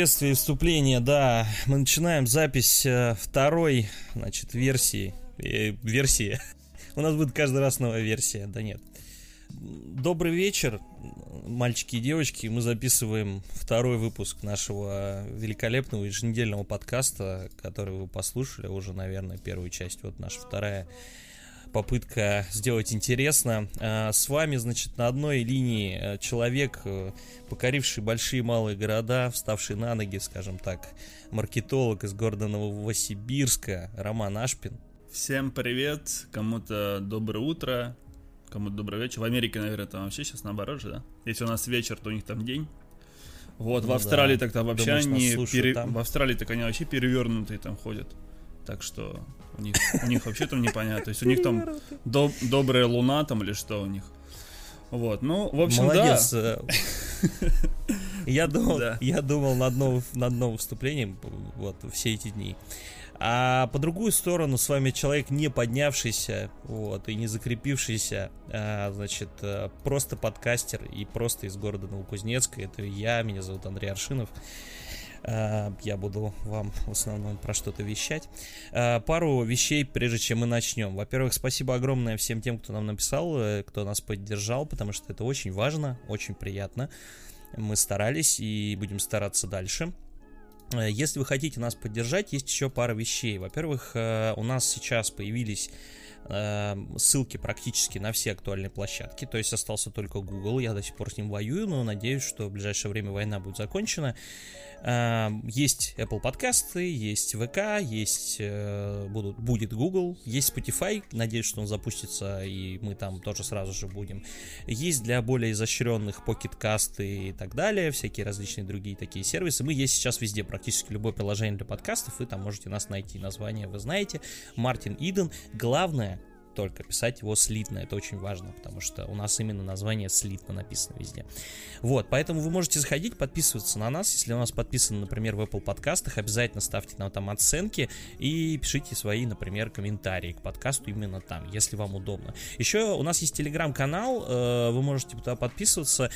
приветствие и вступление, да. Мы начинаем запись э, второй, значит, версии. Э, версии. У нас будет каждый раз новая версия, да нет. Добрый вечер, мальчики и девочки. Мы записываем второй выпуск нашего великолепного еженедельного подкаста, который вы послушали уже, наверное, первую часть. Вот наша вторая попытка сделать интересно. А, с вами, значит, на одной линии э, человек, э, покоривший большие и малые города, вставший на ноги, скажем так, маркетолог из города Новосибирска, Роман Ашпин. Всем привет, кому-то доброе утро, кому-то добрый вечер. В Америке, наверное, там вообще сейчас наоборот же, да? Если у нас вечер, то у них там день. Вот, ну, в Австралии да. так-то вообще Думаешь, они... Пере... Там? В Австралии так они вообще перевернутые там ходят. Так что у них, у них вообще там непонятно. То есть у них там доб, добрая луна там или что у них. Вот, ну, в общем, Молодец. да. Я думал, да. я думал над новым, над новым выступлением вот все эти дни. А по другую сторону с вами человек не поднявшийся, вот, и не закрепившийся, а, значит, э, просто подкастер и просто из города Новокузнецка. Это я, меня зовут Андрей Аршинов. Э, я буду вам в основном про что-то вещать. Э, пару вещей, прежде чем мы начнем. Во-первых, спасибо огромное всем тем, кто нам написал, э, кто нас поддержал, потому что это очень важно, очень приятно. Мы старались и будем стараться дальше. Если вы хотите нас поддержать, есть еще пара вещей. Во-первых, у нас сейчас появились ссылки практически на все актуальные площадки, то есть остался только Google, я до сих пор с ним воюю, но надеюсь, что в ближайшее время война будет закончена, Эм, есть Apple подкасты, есть VK, есть э, будут, будет Google, есть Spotify, надеюсь, что он запустится, и мы там тоже сразу же будем. Есть для более изощренных Pocket Cast и так далее, всякие различные другие такие сервисы. Мы есть сейчас везде, практически любое приложение для подкастов, вы там можете нас найти. Название вы знаете. Мартин Иден. Главное, только писать его слитно, это очень важно, потому что у нас именно название слитно написано везде. Вот, поэтому вы можете заходить, подписываться на нас, если у нас подписаны, например, в Apple подкастах, обязательно ставьте нам там оценки и пишите свои, например, комментарии к подкасту именно там, если вам удобно. Еще у нас есть телеграм-канал, э, вы можете туда подписываться,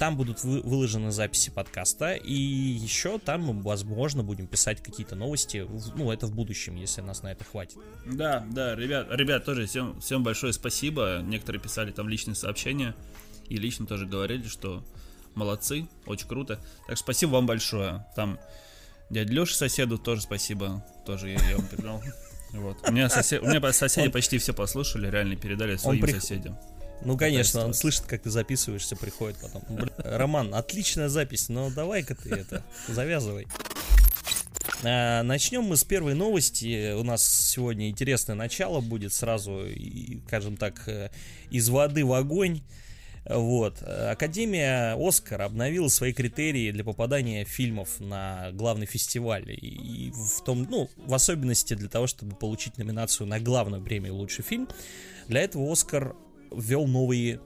там будут вы, выложены записи подкаста, и еще там мы, возможно, будем писать какие-то новости, ну, это в будущем, если нас на это хватит. Да, да, ребят, ребят, тоже всем, всем большое спасибо. Некоторые писали там личные сообщения, и лично тоже говорили, что молодцы, очень круто. Так что спасибо вам большое. Там дядя Леша соседу тоже спасибо, тоже я, я вам передал. Вот. У меня, сосед, у меня соседи почти все послушали, реально передали своим при... соседям. Ну, конечно, он слышит, как ты записываешься, приходит потом. Роман, отличная запись, но давай-ка ты это, завязывай. А, начнем мы с первой новости. У нас сегодня интересное начало будет сразу, скажем так, э, из воды в огонь. Вот. Академия Оскар обновила свои критерии для попадания фильмов на главный фестиваль. И в том, ну, в особенности для того, чтобы получить номинацию на главную премию «Лучший фильм». Для этого Оскар ввел новые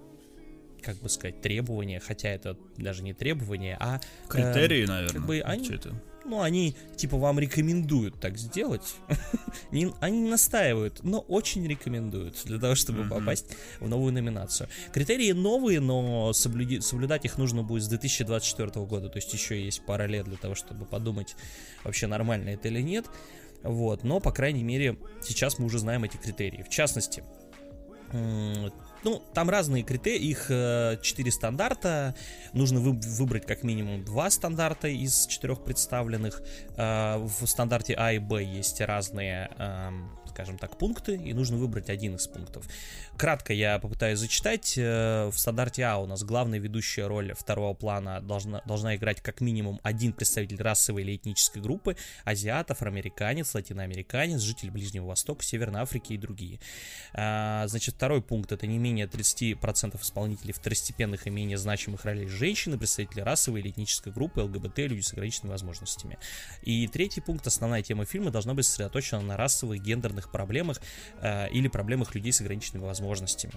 как бы сказать, требования, хотя это даже не требования, а... Критерии, э, наверное. Как бы они, это? ну, они, типа, вам рекомендуют так сделать. не, они не настаивают, но очень рекомендуют для того, чтобы mm-hmm. попасть в новую номинацию. Критерии новые, но соблюди, соблюдать их нужно будет с 2024 года, то есть еще есть пара лет для того, чтобы подумать, вообще нормально это или нет. Вот, но, по крайней мере, сейчас мы уже знаем эти критерии. В частности, ну, там разные критерии, их э, четыре стандарта. Нужно вы, выбрать как минимум два стандарта из четырех представленных. Э, в стандарте А и Б есть разные э, скажем так, пункты, и нужно выбрать один из пунктов. Кратко я попытаюсь зачитать. Э, в стандарте А у нас главная ведущая роль второго плана должна, должна играть как минимум один представитель расовой или этнической группы, азиат, афроамериканец, латиноамериканец, житель Ближнего Востока, Северной Африки и другие. А, значит, второй пункт это не менее 30% исполнителей второстепенных и менее значимых ролей женщины, представители расовой или этнической группы, ЛГБТ, люди с ограниченными возможностями. И третий пункт, основная тема фильма должна быть сосредоточена на расовых, гендерных социальных проблемах э, или проблемах людей с ограниченными возможностями.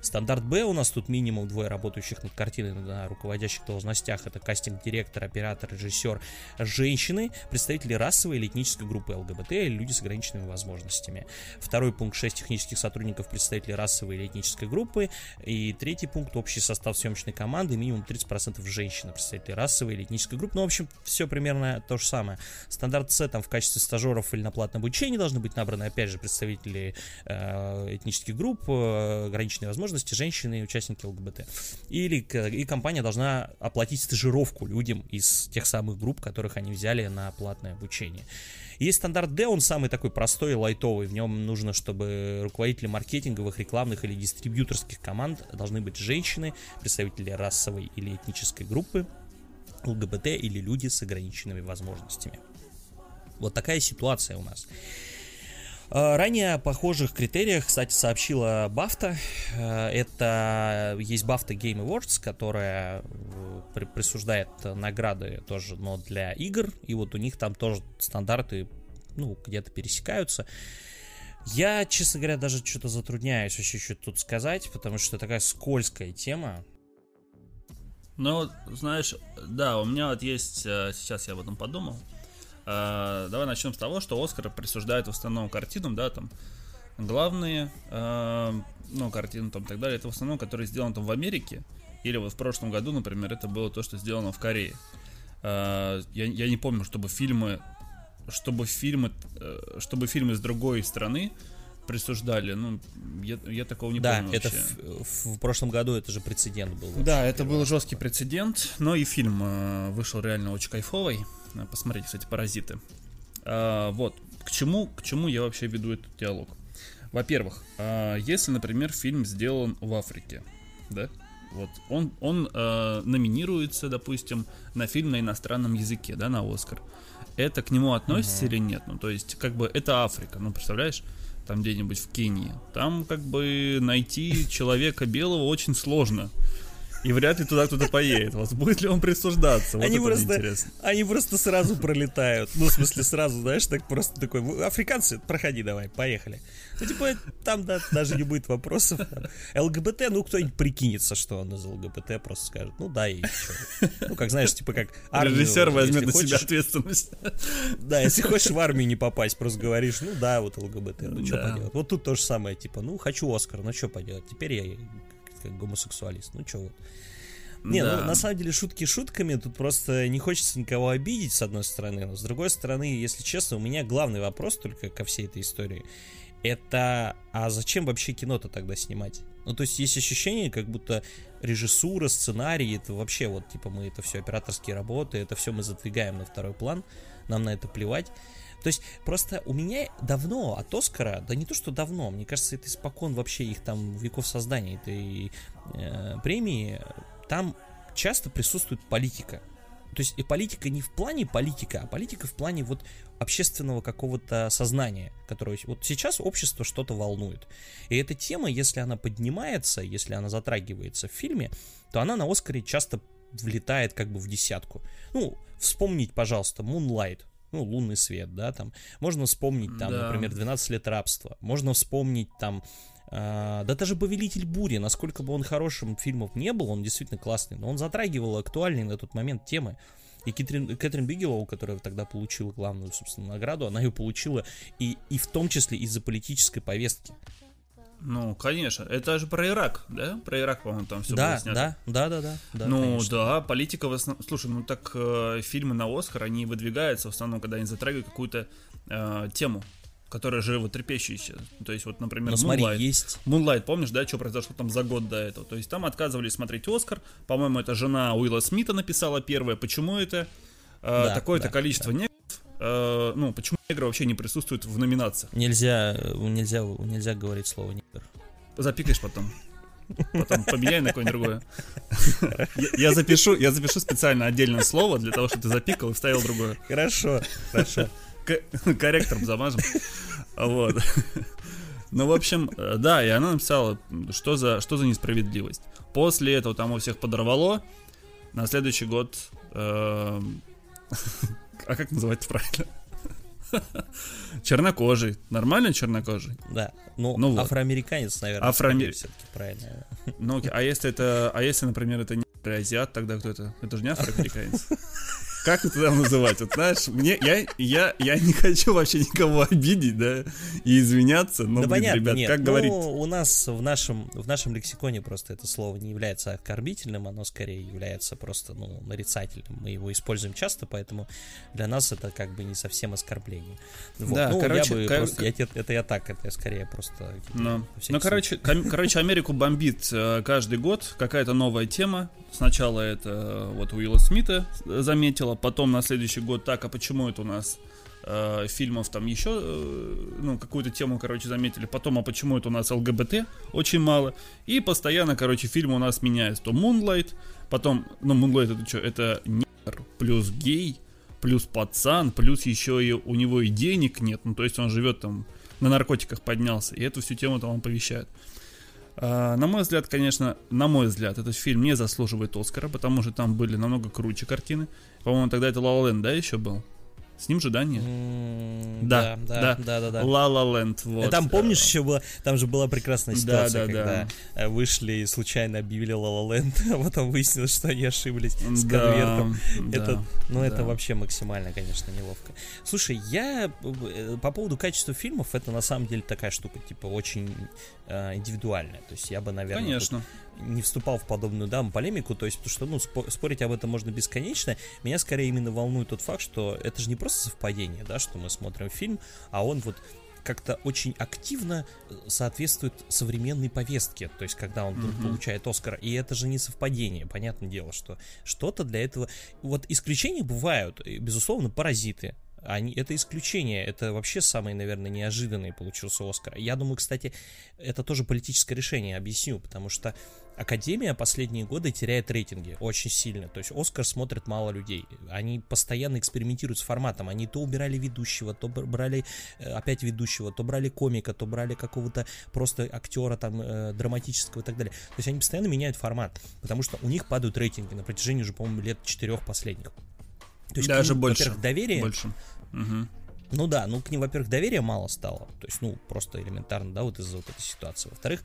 Стандарт Б у нас тут минимум двое работающих над картиной на руководящих должностях. Это кастинг-директор, оператор, режиссер, женщины, представители расовой или этнической группы ЛГБТ или люди с ограниченными возможностями. Второй пункт 6 технических сотрудников, представители расовой или этнической группы. И третий пункт общий состав съемочной команды, минимум 30% женщин, представители расовой или этнической группы. Ну, в общем, все примерно то же самое. Стандарт С там в качестве стажеров или на платном обучении должны быть набраны, опять же, представители э, этнических групп, э, ограниченные возможности, женщины и участники ЛГБТ. Или и компания должна оплатить стажировку людям из тех самых групп, которых они взяли на платное обучение. Есть стандарт D, он самый такой простой и лайтовый. В нем нужно, чтобы руководители маркетинговых, рекламных или дистрибьюторских команд должны быть женщины, представители расовой или этнической группы, ЛГБТ или люди с ограниченными возможностями. Вот такая ситуация у нас. А, ранее о похожих критериях, кстати, сообщила Бафта. Это есть Бафта Game Awards, которая э, присуждает награды тоже, но для игр. И вот у них там тоже стандарты, ну, где-то пересекаются. Я, честно говоря, даже что-то затрудняюсь вообще что-то тут сказать, потому что такая скользкая тема. Ну, знаешь, да, у меня вот есть, э, сейчас я об этом подумал, Uh, давай начнем с того, что Оскар присуждает в основном картинам, да, там главные, uh, ну, картины там и так далее, это в основном, которые сделаны там в Америке, или вот в прошлом году, например, это было то, что сделано в Корее. Uh, я, я не помню, чтобы фильмы, чтобы фильмы, э, чтобы фильмы с другой страны присуждали. Ну, я, я такого не да, помню. Да, это в, в прошлом году это же прецедент был. Да, это был жесткий прецедент, но и фильм э, вышел реально очень кайфовый. Посмотрите, кстати, «Паразиты». А, вот, к чему, к чему я вообще веду этот диалог? Во-первых, а, если, например, фильм сделан в Африке, да, вот, он, он а, номинируется, допустим, на фильм на иностранном языке, да, на Оскар. Это к нему относится uh-huh. или нет? Ну, то есть, как бы, это Африка, ну, представляешь? Там где-нибудь в Кении. Там, как бы, найти человека белого очень сложно и вряд ли туда кто-то поедет. Вот будет ли он присуждаться? Вот они, просто, они просто сразу пролетают. Ну, в смысле, сразу, знаешь, так просто такой, африканцы, проходи давай, поехали. Ну, типа, там да, даже не будет вопросов. ЛГБТ, ну, кто-нибудь прикинется, что он из ЛГБТ, просто скажет, ну, да, и что. Ну, как, знаешь, типа, как армию, Режиссер возьмет на хочешь, себя ответственность. Да, если хочешь в армию не попасть, просто говоришь, ну, да, вот ЛГБТ, ну, что поделать. Вот тут то же самое, типа, ну, хочу Оскар, ну, что поделать, теперь я как гомосексуалист. Ну, что вот. Не, да. ну на самом деле шутки шутками, тут просто не хочется никого обидеть, с одной стороны, но с другой стороны, если честно, у меня главный вопрос только ко всей этой истории. Это, а зачем вообще кино-то тогда снимать? Ну, то есть есть ощущение, как будто режиссура, сценарий, это вообще вот, типа, мы это все операторские работы, это все мы задвигаем на второй план, нам на это плевать. То есть просто у меня давно от Оскара, да не то что давно, мне кажется, это испокон вообще их там веков создания этой э, премии, там часто присутствует политика. То есть и политика не в плане политика, а политика в плане вот общественного какого-то сознания, которое вот сейчас общество что-то волнует. И эта тема, если она поднимается, если она затрагивается в фильме, то она на Оскаре часто влетает как бы в десятку. Ну, вспомнить, пожалуйста, Moonlight, ну, лунный свет, да, там. Можно вспомнить, там, да. например, 12 лет рабства. Можно вспомнить, там, э, да даже «Повелитель бури», насколько бы он хорошим фильмом не был, он действительно классный, но он затрагивал актуальные на тот момент темы. И Кэтрин, Кэтрин Бигелоу, которая тогда получила главную, собственно, награду, она ее получила и, и в том числе из-за политической повестки. Ну, конечно. Это же про Ирак, да? Про Ирак, по-моему, там все да, было снято. Да, да, да, да. ну, конечно. да, политика в основном... Слушай, ну так э, фильмы на Оскар, они выдвигаются в основном, когда они затрагивают какую-то э, тему которая животрепещущая. То есть, вот, например, смотри, Moonlight. есть. Moonlight, помнишь, да, что произошло там за год до этого? То есть, там отказывались смотреть Оскар. По-моему, это жена Уилла Смита написала первое. Почему это? Э, да, Такое-то да, количество да. Э, ну, почему негры вообще не присутствуют в номинациях? Нельзя, нельзя, нельзя говорить слово негр. Запикаешь потом. Потом поменяй на какое-нибудь другое. Я, запишу, я запишу специально отдельное слово для того, чтобы ты запикал и вставил другое. Хорошо, хорошо. Корректором замажем. Вот. Ну, в общем, э, да, и она написала, что за, что за несправедливость. После этого там у всех подорвало. На следующий год... Э, а как называть правильно? Чернокожий. Нормально чернокожий? Да. Ну, ну афроамериканец, наверное. Афроамериканец. все-таки правильно. Ну, а если это, а если, например, это не азиат, тогда кто это? Это же не афроамериканец. Как это там называть? Вот знаешь, мне, я, я, я не хочу вообще никого обидеть, да, и извиняться, но, да блин, понятно, ребят, нет. как ну, говорить? у нас в нашем, в нашем лексиконе просто это слово не является оскорбительным, оно скорее является просто, ну, нарицательным. Мы его используем часто, поэтому для нас это как бы не совсем оскорбление. Вот. Да, ну, короче, я бы кор... просто, я, это я так, это скорее просто... Ну, ну короче, короче, Америку бомбит э, каждый год какая-то новая тема. Сначала это э, вот Уилла Смита заметила, было, потом на следующий год, так, а почему это у нас э, фильмов там еще, э, ну, какую-то тему, короче, заметили, потом, а почему это у нас ЛГБТ очень мало, и постоянно, короче, фильмы у нас меняются, то Moonlight, потом, ну, Moonlight это что, это негр плюс гей, плюс пацан, плюс еще и у него и денег нет, ну, то есть он живет там, на наркотиках поднялся, и эту всю тему там он повещает. А, на мой взгляд, конечно, на мой взгляд, этот фильм не заслуживает Оскара, потому что там были намного круче картины. По-моему, тогда это La La Land, да, еще был? С ним же, да, нет? Mm, да, да, да, да, да. La La Land, вот. Там, помнишь, еще было, там же была прекрасная ситуация, да, да, когда да. вышли и случайно объявили La Land, а потом выяснилось, что они ошиблись с конвертом. Да, это, да, ну, да. это вообще максимально, конечно, неловко. Слушай, я э, по поводу качества фильмов, это на самом деле такая штука, типа, очень э, индивидуальная. То есть я бы, наверное, Конечно не вступал в подобную да, полемику, то есть, потому что, ну, спорить об этом можно бесконечно. Меня скорее именно волнует тот факт, что это же не просто совпадение, да, что мы смотрим фильм, а он вот как-то очень активно э, соответствует современной повестке, то есть когда он mm-hmm. получает Оскар, и это же не совпадение, понятное дело, что что-то для этого... Вот исключения бывают, безусловно, паразиты, они, это исключение, это вообще самый, наверное, неожиданный получился Оскар. Я думаю, кстати, это тоже политическое решение, объясню, потому что Академия последние годы теряет рейтинги очень сильно. То есть Оскар смотрит мало людей. Они постоянно экспериментируют с форматом. Они то убирали ведущего, то брали э, опять ведущего, то брали комика, то брали какого-то просто актера там э, драматического и так далее. То есть они постоянно меняют формат, потому что у них падают рейтинги на протяжении уже, по-моему, лет четырех последних. То есть Даже ним, больше. Во-первых, доверие. Больше. Угу. Ну да, ну к ним, во-первых, доверия мало стало. То есть, ну, просто элементарно, да, вот из-за вот этой ситуации. Во-вторых,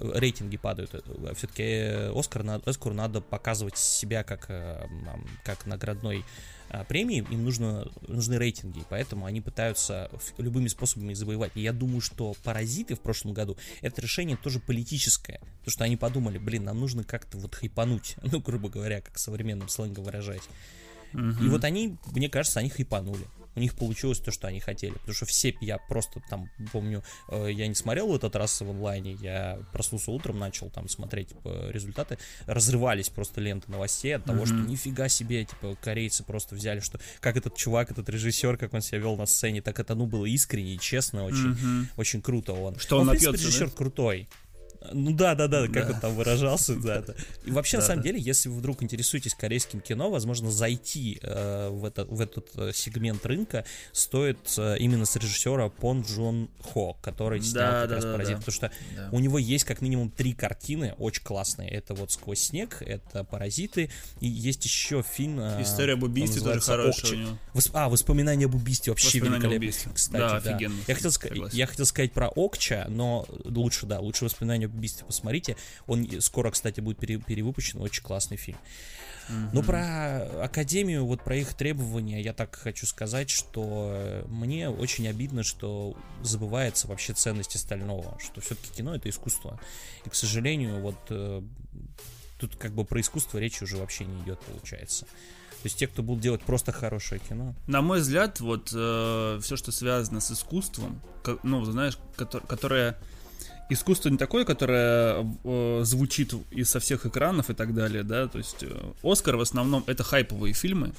рейтинги падают. Все-таки Оскар, Оскару надо показывать себя как, э, как наградной а, премии, им нужно, нужны рейтинги, поэтому они пытаются любыми способами их завоевать. И я думаю, что «Паразиты» в прошлом году, это решение тоже политическое, потому что они подумали, блин, нам нужно как-то вот хайпануть, ну, грубо говоря, как современным сленгом выражаясь. Угу. И вот они, мне кажется, они хайпанули у них получилось то, что они хотели. Потому что все, я просто там, помню, э, я не смотрел в этот раз в онлайне, я проснулся утром, начал там смотреть типа, результаты, разрывались просто ленты новостей от того, mm-hmm. что нифига себе, типа, корейцы просто взяли, что как этот чувак, этот режиссер, как он себя вел на сцене, так это, ну, было искренне и честно, очень, mm-hmm. очень круто он. Что он, он в принципе, режиссер да? крутой. Ну да, да, да, как да. он там выражался, да. Это. И вообще, да, на самом да. деле, если вы вдруг интересуетесь корейским кино, возможно, зайти э, в, это, в этот э, сегмент рынка стоит э, именно с режиссера Пон Джон Хо, который снял да, как да, раз да, «Паразит», да. потому что да. у него есть как минимум три картины очень классные. Это вот «Сквозь снег», это «Паразиты», и есть еще фильм... Э, История об убийстве тоже хорошая Восп... А, «Воспоминания об убийстве» вообще великолепно. Кстати, да, да. офигенно. Я хотел, ска... я хотел сказать про Окча, но лучше, да, лучше «Воспоминания убийстве» посмотрите. Он скоро, кстати, будет пере, перевыпущен, очень классный фильм. Mm-hmm. Но про Академию, вот про их требования, я так хочу сказать, что мне очень обидно, что забывается вообще ценность остального, что все-таки кино это искусство. И, к сожалению, вот э, тут как бы про искусство речи уже вообще не идет, получается. То есть те, кто будут делать просто хорошее кино. На мой взгляд, вот э, все, что связано с искусством, как, ну, знаешь, ко- которое искусство не такое, которое э, звучит из со всех экранов и так далее, да, то есть э, Оскар в основном это хайповые фильмы,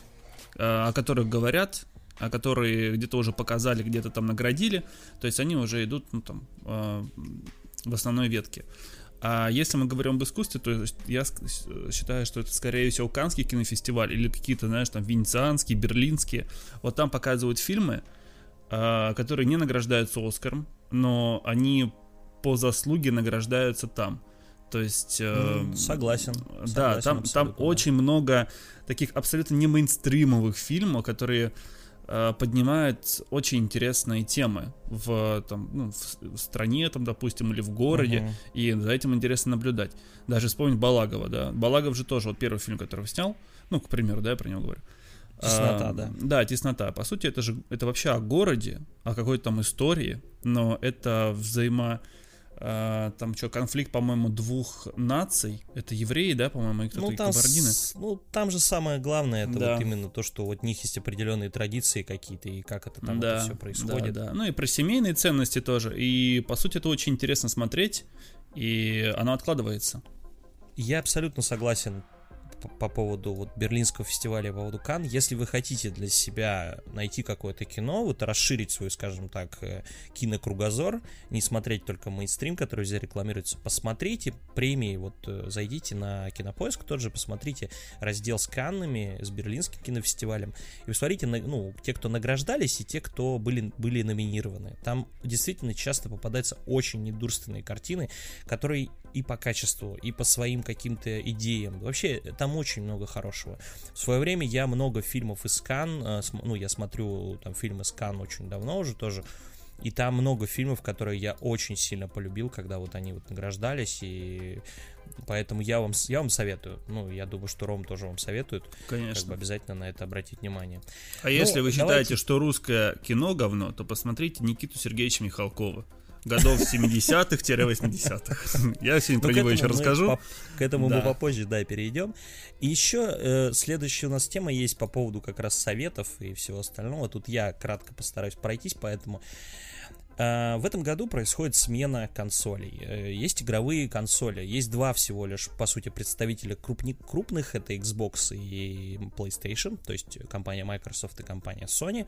э, о которых говорят, о которые где-то уже показали, где-то там наградили, то есть они уже идут, ну там, э, в основной ветке. А если мы говорим об искусстве, то я считаю, что это скорее всего Канский кинофестиваль или какие-то, знаешь, там венецианские, берлинские. Вот там показывают фильмы, э, которые не награждаются Оскаром, но они по заслуге награждаются там. То есть... Э, согласен. Да, там, там очень много таких абсолютно не мейнстримовых фильмов, которые э, поднимает очень интересные темы в, там, ну, в стране, там, допустим, или в городе, uh-huh. и за этим интересно наблюдать. Даже вспомнить Балагова, да. Балагов же тоже, вот первый фильм, который снял, ну, к примеру, да, я про него говорю. Теснота, а, да. Да, теснота. По сути, это же это вообще о городе, о какой-то там истории, но это взаимо Uh, там что, конфликт, по-моему, двух наций. Это евреи, да, по-моему, и кто-то ну, там кабардины. С, ну, там же самое главное, это да. вот именно то, что вот у них есть определенные традиции какие-то, и как это там да, все происходит. Да, да. Ну и про семейные ценности тоже. И, по сути, это очень интересно смотреть, и оно откладывается. Я абсолютно согласен по, поводу вот Берлинского фестиваля, по поводу Кан. Если вы хотите для себя найти какое-то кино, вот расширить свой, скажем так, э, кинокругозор, не смотреть только мейнстрим, который здесь рекламируется, посмотрите премии, вот э, зайдите на Кинопоиск, тот же посмотрите раздел с Каннами, с Берлинским кинофестивалем, и посмотрите, ну, те, кто награждались, и те, кто были, были номинированы. Там действительно часто попадаются очень недурственные картины, которые и по качеству, и по своим каким-то идеям. Вообще, там очень много хорошего. В свое время я много фильмов из Кан, э, ну, я смотрю там фильмы из Кан очень давно уже тоже, и там много фильмов, которые я очень сильно полюбил, когда вот они вот награждались, и поэтому я вам, я вам советую. Ну, я думаю, что Ром тоже вам советует. Конечно. Как бы обязательно на это обратить внимание. А ну, если вы давайте... считаете, что русское кино говно, то посмотрите Никиту Сергеевича Михалкова годов 70-х-80-х. Я сегодня про него еще расскажу. К этому мы попозже, да, перейдем. И еще э, следующая у нас тема есть по поводу как раз советов и всего остального. Тут я кратко постараюсь пройтись, поэтому э, в этом году происходит смена консолей. Э, есть игровые консоли. Есть два всего лишь, по сути, представителя крупни- крупных. Это Xbox и PlayStation, то есть компания Microsoft и компания Sony.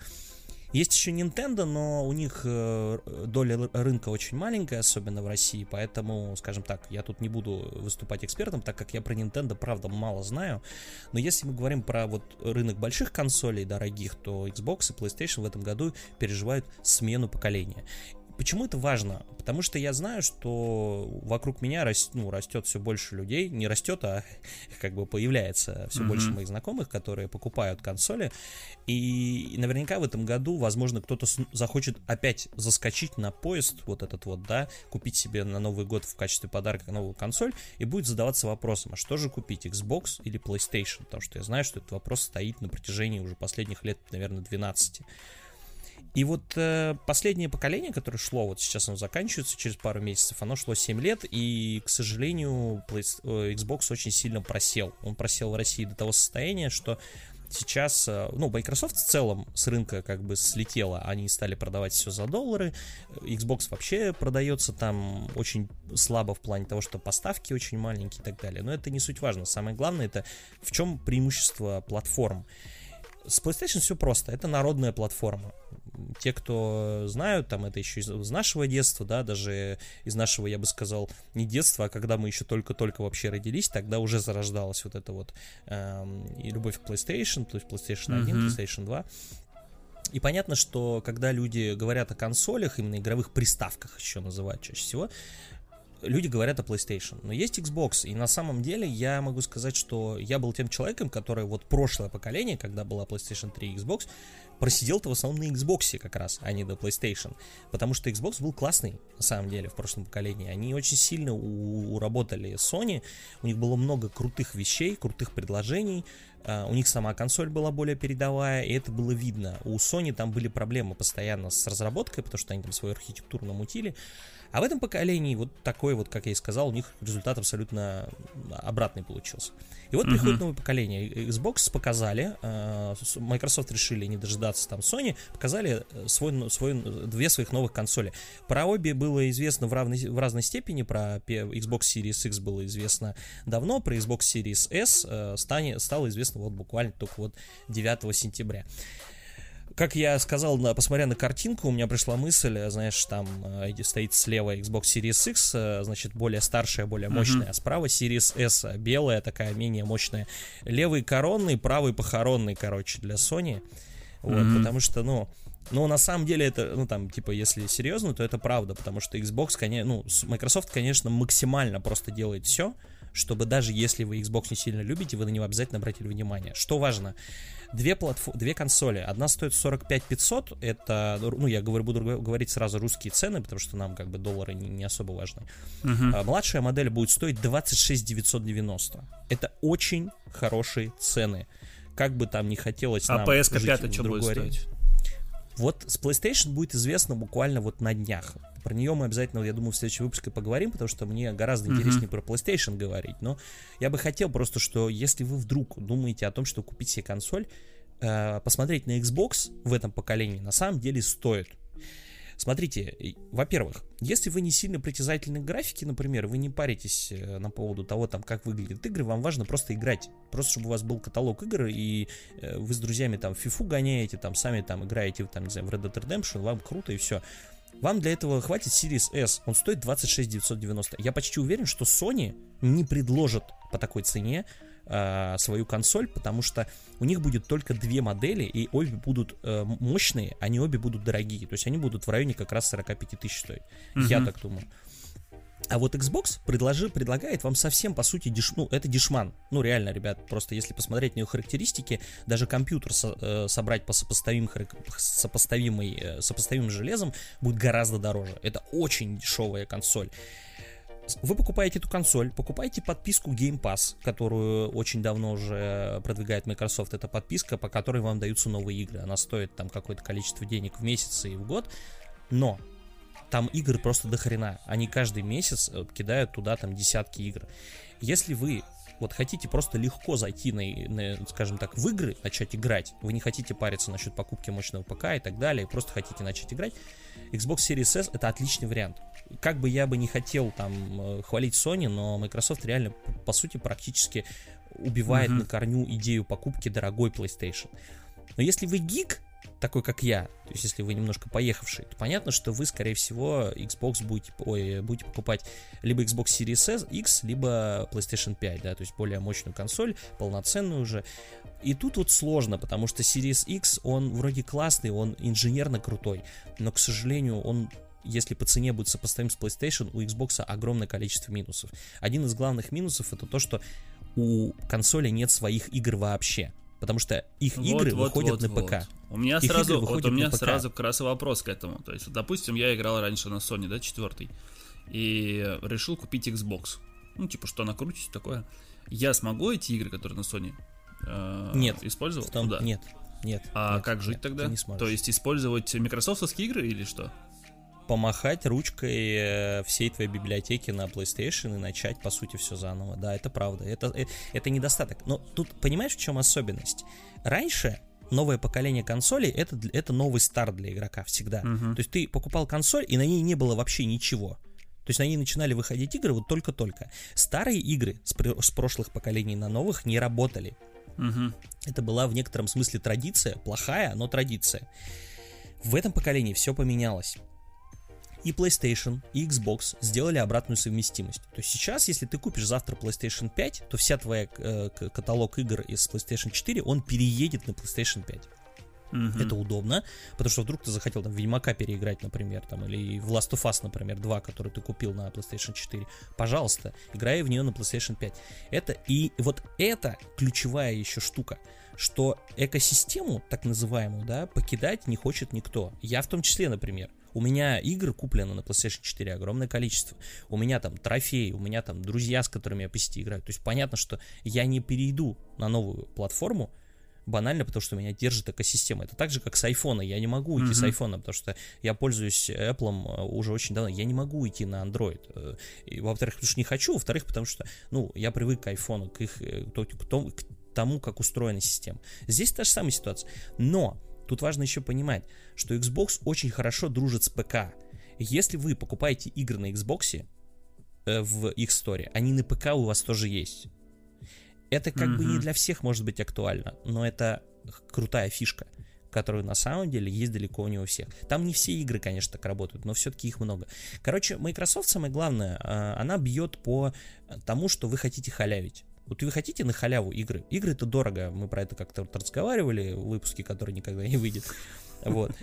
Есть еще Nintendo, но у них э, доля рынка очень маленькая, особенно в России, поэтому, скажем так, я тут не буду выступать экспертом, так как я про Nintendo, правда, мало знаю. Но если мы говорим про вот рынок больших консолей дорогих, то Xbox и PlayStation в этом году переживают смену поколения. Почему это важно? Потому что я знаю, что вокруг меня рас, ну, растет все больше людей, не растет, а как бы появляется все mm-hmm. больше моих знакомых, которые покупают консоли. И наверняка в этом году, возможно, кто-то захочет опять заскочить на поезд, вот этот вот, да, купить себе на Новый год в качестве подарка новую консоль, и будет задаваться вопросом, а что же купить, Xbox или PlayStation? Потому что я знаю, что этот вопрос стоит на протяжении уже последних лет, наверное, 12. И вот э, последнее поколение, которое шло, вот сейчас оно заканчивается через пару месяцев, оно шло 7 лет, и, к сожалению, э, Xbox очень сильно просел. Он просел в России до того состояния, что сейчас, э, ну, Microsoft в целом с рынка как бы слетела, они стали продавать все за доллары, Xbox вообще продается там очень слабо в плане того, что поставки очень маленькие и так далее, но это не суть важно, самое главное это в чем преимущество платформ. С PlayStation все просто, это народная платформа те, кто знают, там это еще из, нашего детства, да, даже из нашего, я бы сказал, не детства, а когда мы еще только-только вообще родились, тогда уже зарождалась вот эта вот э, и любовь к PlayStation, то есть PlayStation 1, mm-hmm. PlayStation 2. И понятно, что когда люди говорят о консолях, именно игровых приставках еще называют чаще всего, люди говорят о PlayStation. Но есть Xbox, и на самом деле я могу сказать, что я был тем человеком, который вот прошлое поколение, когда была PlayStation 3 и Xbox, просидел-то в основном на Xbox как раз, а не на PlayStation. Потому что Xbox был классный, на самом деле, в прошлом поколении. Они очень сильно уработали Sony, у них было много крутых вещей, крутых предложений, Uh, у них сама консоль была более передовая, и это было видно. У Sony там были проблемы постоянно с разработкой, потому что они там свою архитектуру намутили. А в этом поколении вот такой вот, как я и сказал, у них результат абсолютно обратный получился. И вот uh-huh. приходит новое поколение. Xbox показали, э, Microsoft решили не дожидаться там Sony, показали э, свой, свой, две своих новых консоли. Про обе было известно в, равной, в разной степени, про Xbox Series X было известно давно, про Xbox Series S э, стане, стало известно вот буквально только вот 9 сентября. Как я сказал, посмотря на картинку, у меня пришла мысль, знаешь, там э, стоит слева Xbox Series X, э, значит, более старшая, более мощная, uh-huh. а справа Series S, белая такая, менее мощная. Левый коронный, правый похоронный, короче, для Sony. Вот, uh-huh. потому что, ну, ну, на самом деле это, ну, там, типа, если серьезно, то это правда, потому что Xbox, конечно, ну, Microsoft, конечно, максимально просто делает все, чтобы даже если вы Xbox не сильно любите, вы на него обязательно обратили внимание. Что важно? Две, платфо... две консоли. Одна стоит 45 500, это, ну, я говорю, буду говорить сразу русские цены, потому что нам как бы доллары не, не особо важны. Uh-huh. А младшая модель будет стоить 26 990. Это очень хорошие цены. Как бы там ни хотелось а нам PS 5 что будет стоить? Вот с PlayStation будет известно буквально вот на днях. Про нее мы обязательно, я думаю, в следующем выпуске поговорим, потому что мне гораздо uh-huh. интереснее про PlayStation говорить. Но я бы хотел просто, что если вы вдруг думаете о том, что купить себе консоль, э, посмотреть на Xbox в этом поколении на самом деле стоит. Смотрите, во-первых, если вы не сильно притязательны к графике, например, вы не паритесь э, на поводу того, там, как выглядят игры, вам важно просто играть. Просто чтобы у вас был каталог игр, и э, вы с друзьями там FIFA гоняете, там сами там играете, там, не знаю, в Red Dead Redemption, вам круто и все. Вам для этого хватит Series S. Он стоит 26 990. Я почти уверен, что Sony не предложит по такой цене э, свою консоль, потому что у них будет только две модели, и обе будут э, мощные, они обе будут дорогие. То есть они будут в районе как раз 45 тысяч стоить. Mm-hmm. Я так думаю. А вот Xbox предложи, предлагает вам совсем, по сути, деш, ну, это дешман. Ну, реально, ребят, просто если посмотреть на ее характеристики, даже компьютер со, э, собрать по сопоставим, сопоставимой, э, сопоставимым железом будет гораздо дороже. Это очень дешевая консоль. Вы покупаете эту консоль, покупаете подписку Game Pass, которую очень давно уже продвигает Microsoft. Это подписка, по которой вам даются новые игры. Она стоит там какое-то количество денег в месяц и в год. Но там игр просто до хрена. Они каждый месяц э, кидают туда там десятки игр. Если вы вот хотите просто легко зайти на, на, скажем так, в игры, начать играть, вы не хотите париться насчет покупки мощного ПК и так далее, просто хотите начать играть, Xbox Series S это отличный вариант. Как бы я бы не хотел там э, хвалить Sony, но Microsoft реально, по сути, практически убивает uh-huh. на корню идею покупки дорогой PlayStation. Но если вы гик, такой как я, то есть если вы немножко поехавший, то понятно, что вы, скорее всего, Xbox будете, ой, будете покупать либо Xbox Series X, либо PlayStation 5, да, то есть более мощную консоль, полноценную уже. И тут вот сложно, потому что Series X, он вроде классный, он инженерно крутой, но, к сожалению, он если по цене будет сопоставим с PlayStation, у Xbox огромное количество минусов. Один из главных минусов это то, что у консоли нет своих игр вообще потому что их вот, игры вот, выходят вот, на ПК. Вот. У меня их сразу, вот у меня сразу как раз вопрос к этому. То есть, допустим, я играл раньше на Sony, да, четвертый, и решил купить Xbox. Ну, типа, что накрутить такое. Я смогу эти игры, которые на Sony э, нет, использовать? Том, Куда? Нет, нет. А нет, как жить нет, тогда? То есть использовать микрософтовские игры или что? Помахать ручкой э, всей твоей библиотеки на PlayStation и начать, по сути, все заново. Да, это правда. Это, это, это недостаток. Но тут понимаешь, в чем особенность? Раньше новое поколение консолей это, это новый старт для игрока всегда. Uh-huh. То есть ты покупал консоль, и на ней не было вообще ничего. То есть на ней начинали выходить игры вот только-только. Старые игры с, с прошлых поколений на новых не работали. Uh-huh. Это была в некотором смысле традиция, плохая, но традиция. В этом поколении все поменялось и PlayStation, и Xbox сделали обратную совместимость. То есть сейчас, если ты купишь завтра PlayStation 5, то вся твоя э, каталог игр из PlayStation 4, он переедет на PlayStation 5. Mm-hmm. Это удобно, потому что вдруг ты захотел там Ведьмака переиграть, например, там, или в Last of Us, например, 2, который ты купил на PlayStation 4. Пожалуйста, играй в нее на PlayStation 5. Это и вот это ключевая еще штука, что экосистему, так называемую, да, покидать не хочет никто. Я в том числе, например. У меня игр куплено на PlayStation 4 огромное количество. У меня там трофеи, у меня там друзья, с которыми я по сети играю. То есть понятно, что я не перейду на новую платформу, банально, потому что меня держит экосистема. Это так же, как с айфона. Я не могу уйти mm-hmm. с айфона, потому что я пользуюсь Apple уже очень давно. Я не могу уйти на Android. Э, и, во-вторых, потому что не хочу, во-вторых, потому что, ну, я привык к айфону, к их, э, к, к тому, как устроена система. Здесь та же самая ситуация. Но Тут важно еще понимать, что Xbox очень хорошо дружит с ПК. Если вы покупаете игры на Xbox э, в их сторе, они на ПК у вас тоже есть. Это как mm-hmm. бы не для всех может быть актуально, но это крутая фишка, которую на самом деле есть далеко не у всех. Там не все игры, конечно, так работают, но все-таки их много. Короче, Microsoft самое главное, э, она бьет по тому, что вы хотите халявить. Вот вы хотите на халяву игры? Игры это дорого. Мы про это как-то вот разговаривали в выпуске, который никогда не выйдет. Вот.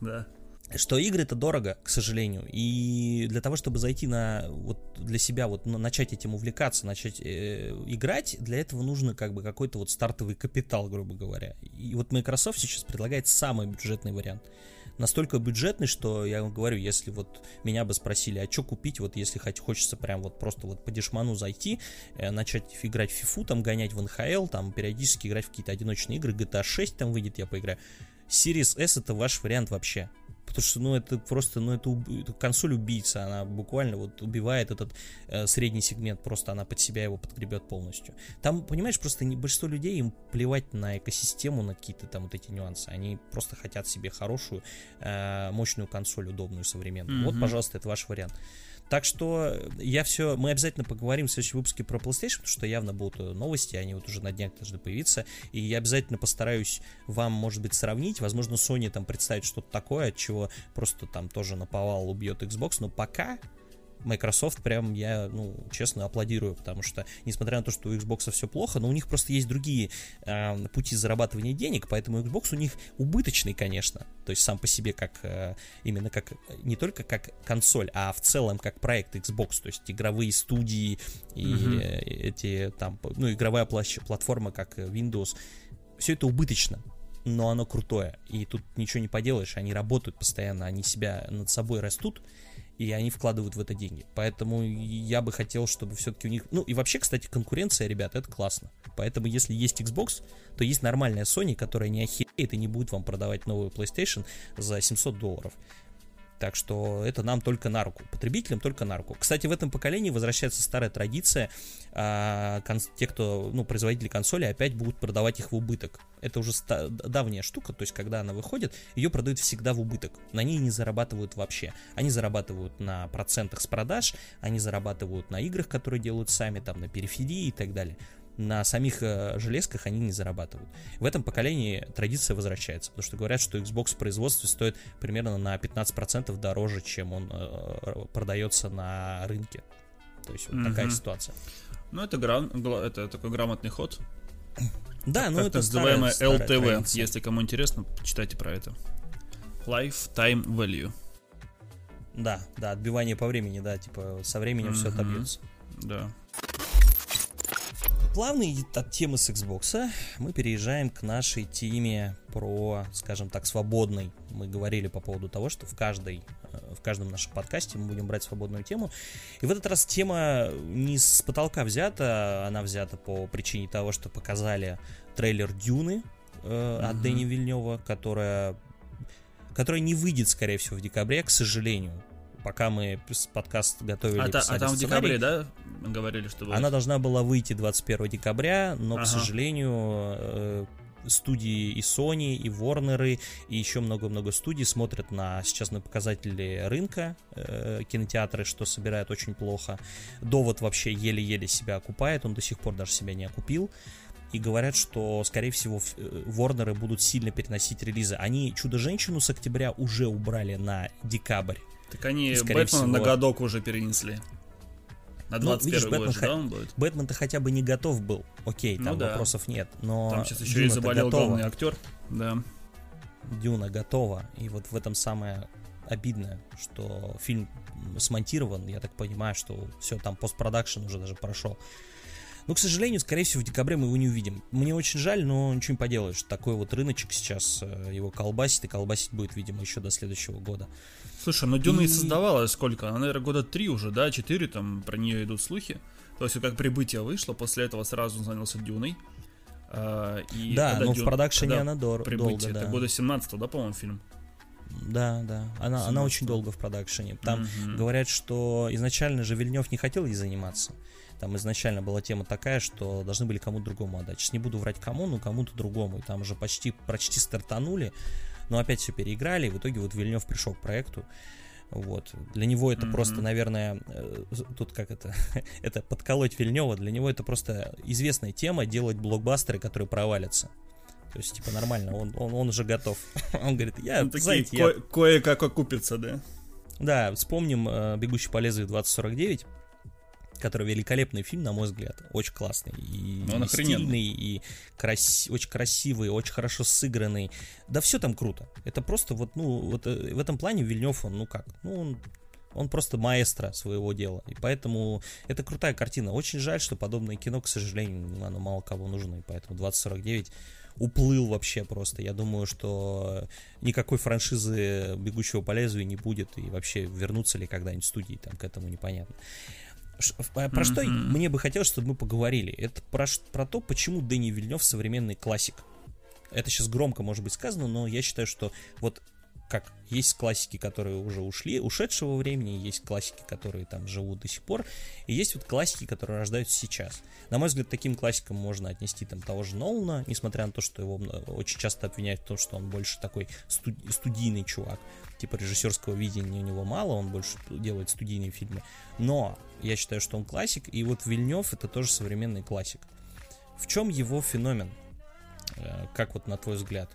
Да. что игры это дорого, к сожалению, и для того, чтобы зайти на вот для себя вот начать этим увлекаться, начать э, играть, для этого нужно как бы какой-то вот стартовый капитал, грубо говоря. И вот Microsoft сейчас предлагает самый бюджетный вариант. Настолько бюджетный, что я вам говорю, если вот меня бы спросили, а что купить, вот если хоть хочется прям вот просто вот по дешману зайти, э, начать играть в FIFA, там гонять в НХЛ, там периодически играть в какие-то одиночные игры, GTA 6 там выйдет, я поиграю. Series S это ваш вариант вообще. Потому что, ну, это просто, ну, это, это консоль убийца, она буквально вот убивает этот э, средний сегмент, просто она под себя его подгребет полностью. Там, понимаешь, просто не, большинство людей, им плевать на экосистему, на какие-то там вот эти нюансы. Они просто хотят себе хорошую, э, мощную консоль, удобную, современную. Mm-hmm. Вот, пожалуйста, это ваш вариант. Так что я все, мы обязательно поговорим в следующем выпуске про PlayStation, потому что явно будут новости, они вот уже на днях должны появиться, и я обязательно постараюсь вам, может быть, сравнить, возможно, Sony там представит что-то такое, от чего просто там тоже наповал убьет Xbox, но пока Microsoft прям я, ну, честно, аплодирую, потому что, несмотря на то, что у Xbox все плохо, но у них просто есть другие э, пути зарабатывания денег, поэтому Xbox у них убыточный, конечно, то есть сам по себе как, э, именно как, не только как консоль, а в целом как проект Xbox, то есть игровые студии и mm-hmm. эти там, ну, игровая платформа как Windows, все это убыточно, но оно крутое, и тут ничего не поделаешь, они работают постоянно, они себя над собой растут, и они вкладывают в это деньги. Поэтому я бы хотел, чтобы все-таки у них... Ну и вообще, кстати, конкуренция, ребят, это классно. Поэтому если есть Xbox, то есть нормальная Sony, которая не охереет и не будет вам продавать новую PlayStation за 700 долларов. Так что это нам только на руку, потребителям только на руку. Кстати, в этом поколении возвращается старая традиция, а, кон- те, кто, ну, производители консоли, опять будут продавать их в убыток. Это уже ста- давняя штука, то есть когда она выходит, ее продают всегда в убыток. На ней не зарабатывают вообще. Они зарабатывают на процентах с продаж, они зарабатывают на играх, которые делают сами, там, на периферии и так далее на самих э, железках они не зарабатывают. В этом поколении традиция возвращается, потому что говорят, что Xbox в производстве стоит примерно на 15% дороже, чем он э, продается на рынке. То есть вот mm-hmm. такая ситуация. Ну, это, грам... это такой грамотный ход. Да, так, ну это называемое старая, LTV. Старая Если кому интересно, читайте про это. Lifetime Value. Да, да, отбивание по времени, да, типа со временем mm-hmm. все отобьется. Да плавно от темы с Xbox мы переезжаем к нашей теме про, скажем так, свободный. Мы говорили по поводу того, что в, каждой, э, в каждом нашем подкасте мы будем брать свободную тему. И в этот раз тема не с потолка взята, она взята по причине того, что показали трейлер Дюны э, от mm-hmm. Дэни Вильнева, которая, которая не выйдет, скорее всего, в декабре, к сожалению пока мы подкаст готовили. А, та, а там в декабре, да, говорили, что будет? Она должна была выйти 21 декабря, но, ага. к сожалению, э, студии и Sony, и Warner, и еще много-много студий смотрят на сейчас на показатели рынка э, кинотеатры, что собирают очень плохо. Довод вообще еле-еле себя окупает, он до сих пор даже себя не окупил. И говорят, что, скорее всего, Ворнеры э, будут сильно переносить релизы. Они Чудо-женщину с октября уже убрали на декабрь. Так они Бэтмена всего... на годок уже перенесли. На 21 ну, видишь, год Бэтмен, же, да, он будет? Бэтмен-то хотя бы не готов был. Окей, там ну, да. вопросов нет. Но там сейчас еще Дюна и заболел готова. главный актер. Да. Дюна готова. И вот в этом самое обидное, что фильм смонтирован. Я так понимаю, что все там постпродакшн уже даже прошел. Но, к сожалению, скорее всего, в декабре мы его не увидим. Мне очень жаль, но ничего не поделаешь. Такой вот рыночек сейчас э, его колбасит, и колбасить будет, видимо, еще до следующего года. Слушай, ну Дюна и, и создавалась сколько? Она, наверное, года три уже, да, четыре, там про нее идут слухи. То есть, как прибытие вышло, после этого сразу занялся Дюной. А, и да, но Дюн, в продакшене она дор- прибытие, долго, да. Это года 17 да, по-моему, фильм? Да, да. Она, она очень долго в продакшене. Там mm-hmm. говорят, что изначально же Вильнев не хотел ей заниматься. Там изначально была тема такая, что должны были кому-то другому отдать. Сейчас не буду врать кому, но кому-то другому. И там уже почти, почти стартанули, но опять все переиграли, и в итоге вот Вильнев пришел к проекту. Вот. Для него это mm-hmm. просто, наверное, э, тут как это, это подколоть Вильнева, для него это просто известная тема делать блокбастеры, которые провалятся. То есть, типа, нормально, он, он, он уже готов. он говорит, я, ну, знаете, ко- я... кое-как окупится, да? Да, вспомним э, «Бегущий по лезвию 2049», который великолепный фильм, на мой взгляд, очень классный и, ну, он и стильный, и крас... очень красивый, очень хорошо сыгранный. Да все там круто. Это просто вот, ну, вот э, в этом плане Вильнев, он, ну как, ну, он он просто маэстро своего дела. И поэтому это крутая картина. Очень жаль, что подобное кино, к сожалению, оно мало кого нужно. И поэтому 2049 уплыл вообще просто. Я думаю, что никакой франшизы «Бегущего по лезвию» не будет. И вообще вернутся ли когда-нибудь студии там к этому непонятно. Про mm-hmm. что мне бы хотелось, чтобы мы поговорили? Это про, про то, почему Дэнни Вильнев современный классик. Это сейчас громко, может быть, сказано, но я считаю, что вот как есть классики, которые уже ушли, ушедшего времени, есть классики, которые там живут до сих пор, и есть вот классики, которые рождаются сейчас. На мой взгляд, таким классикам можно отнести там того же Нолана, несмотря на то, что его очень часто обвиняют в том, что он больше такой студийный чувак типа режиссерского видения у него мало, он больше делает студийные фильмы. Но я считаю, что он классик, и вот Вильнев это тоже современный классик. В чем его феномен? Э, как вот на твой взгляд?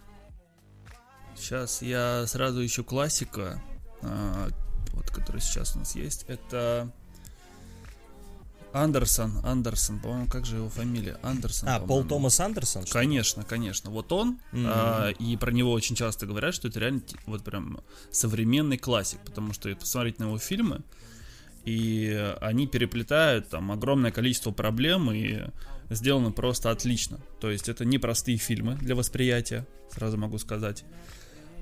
Сейчас я сразу ищу классика, а, вот который сейчас у нас есть. Это Андерсон, Андерсон, по-моему, как же его фамилия? Андерсон. А, Пол Томас Андерсон? Конечно, конечно. Вот он, mm-hmm. а, и про него очень часто говорят, что это реально вот прям современный классик, потому что посмотреть на его фильмы, и они переплетают там огромное количество проблем и сделаны просто отлично. То есть это не простые фильмы для восприятия, сразу могу сказать.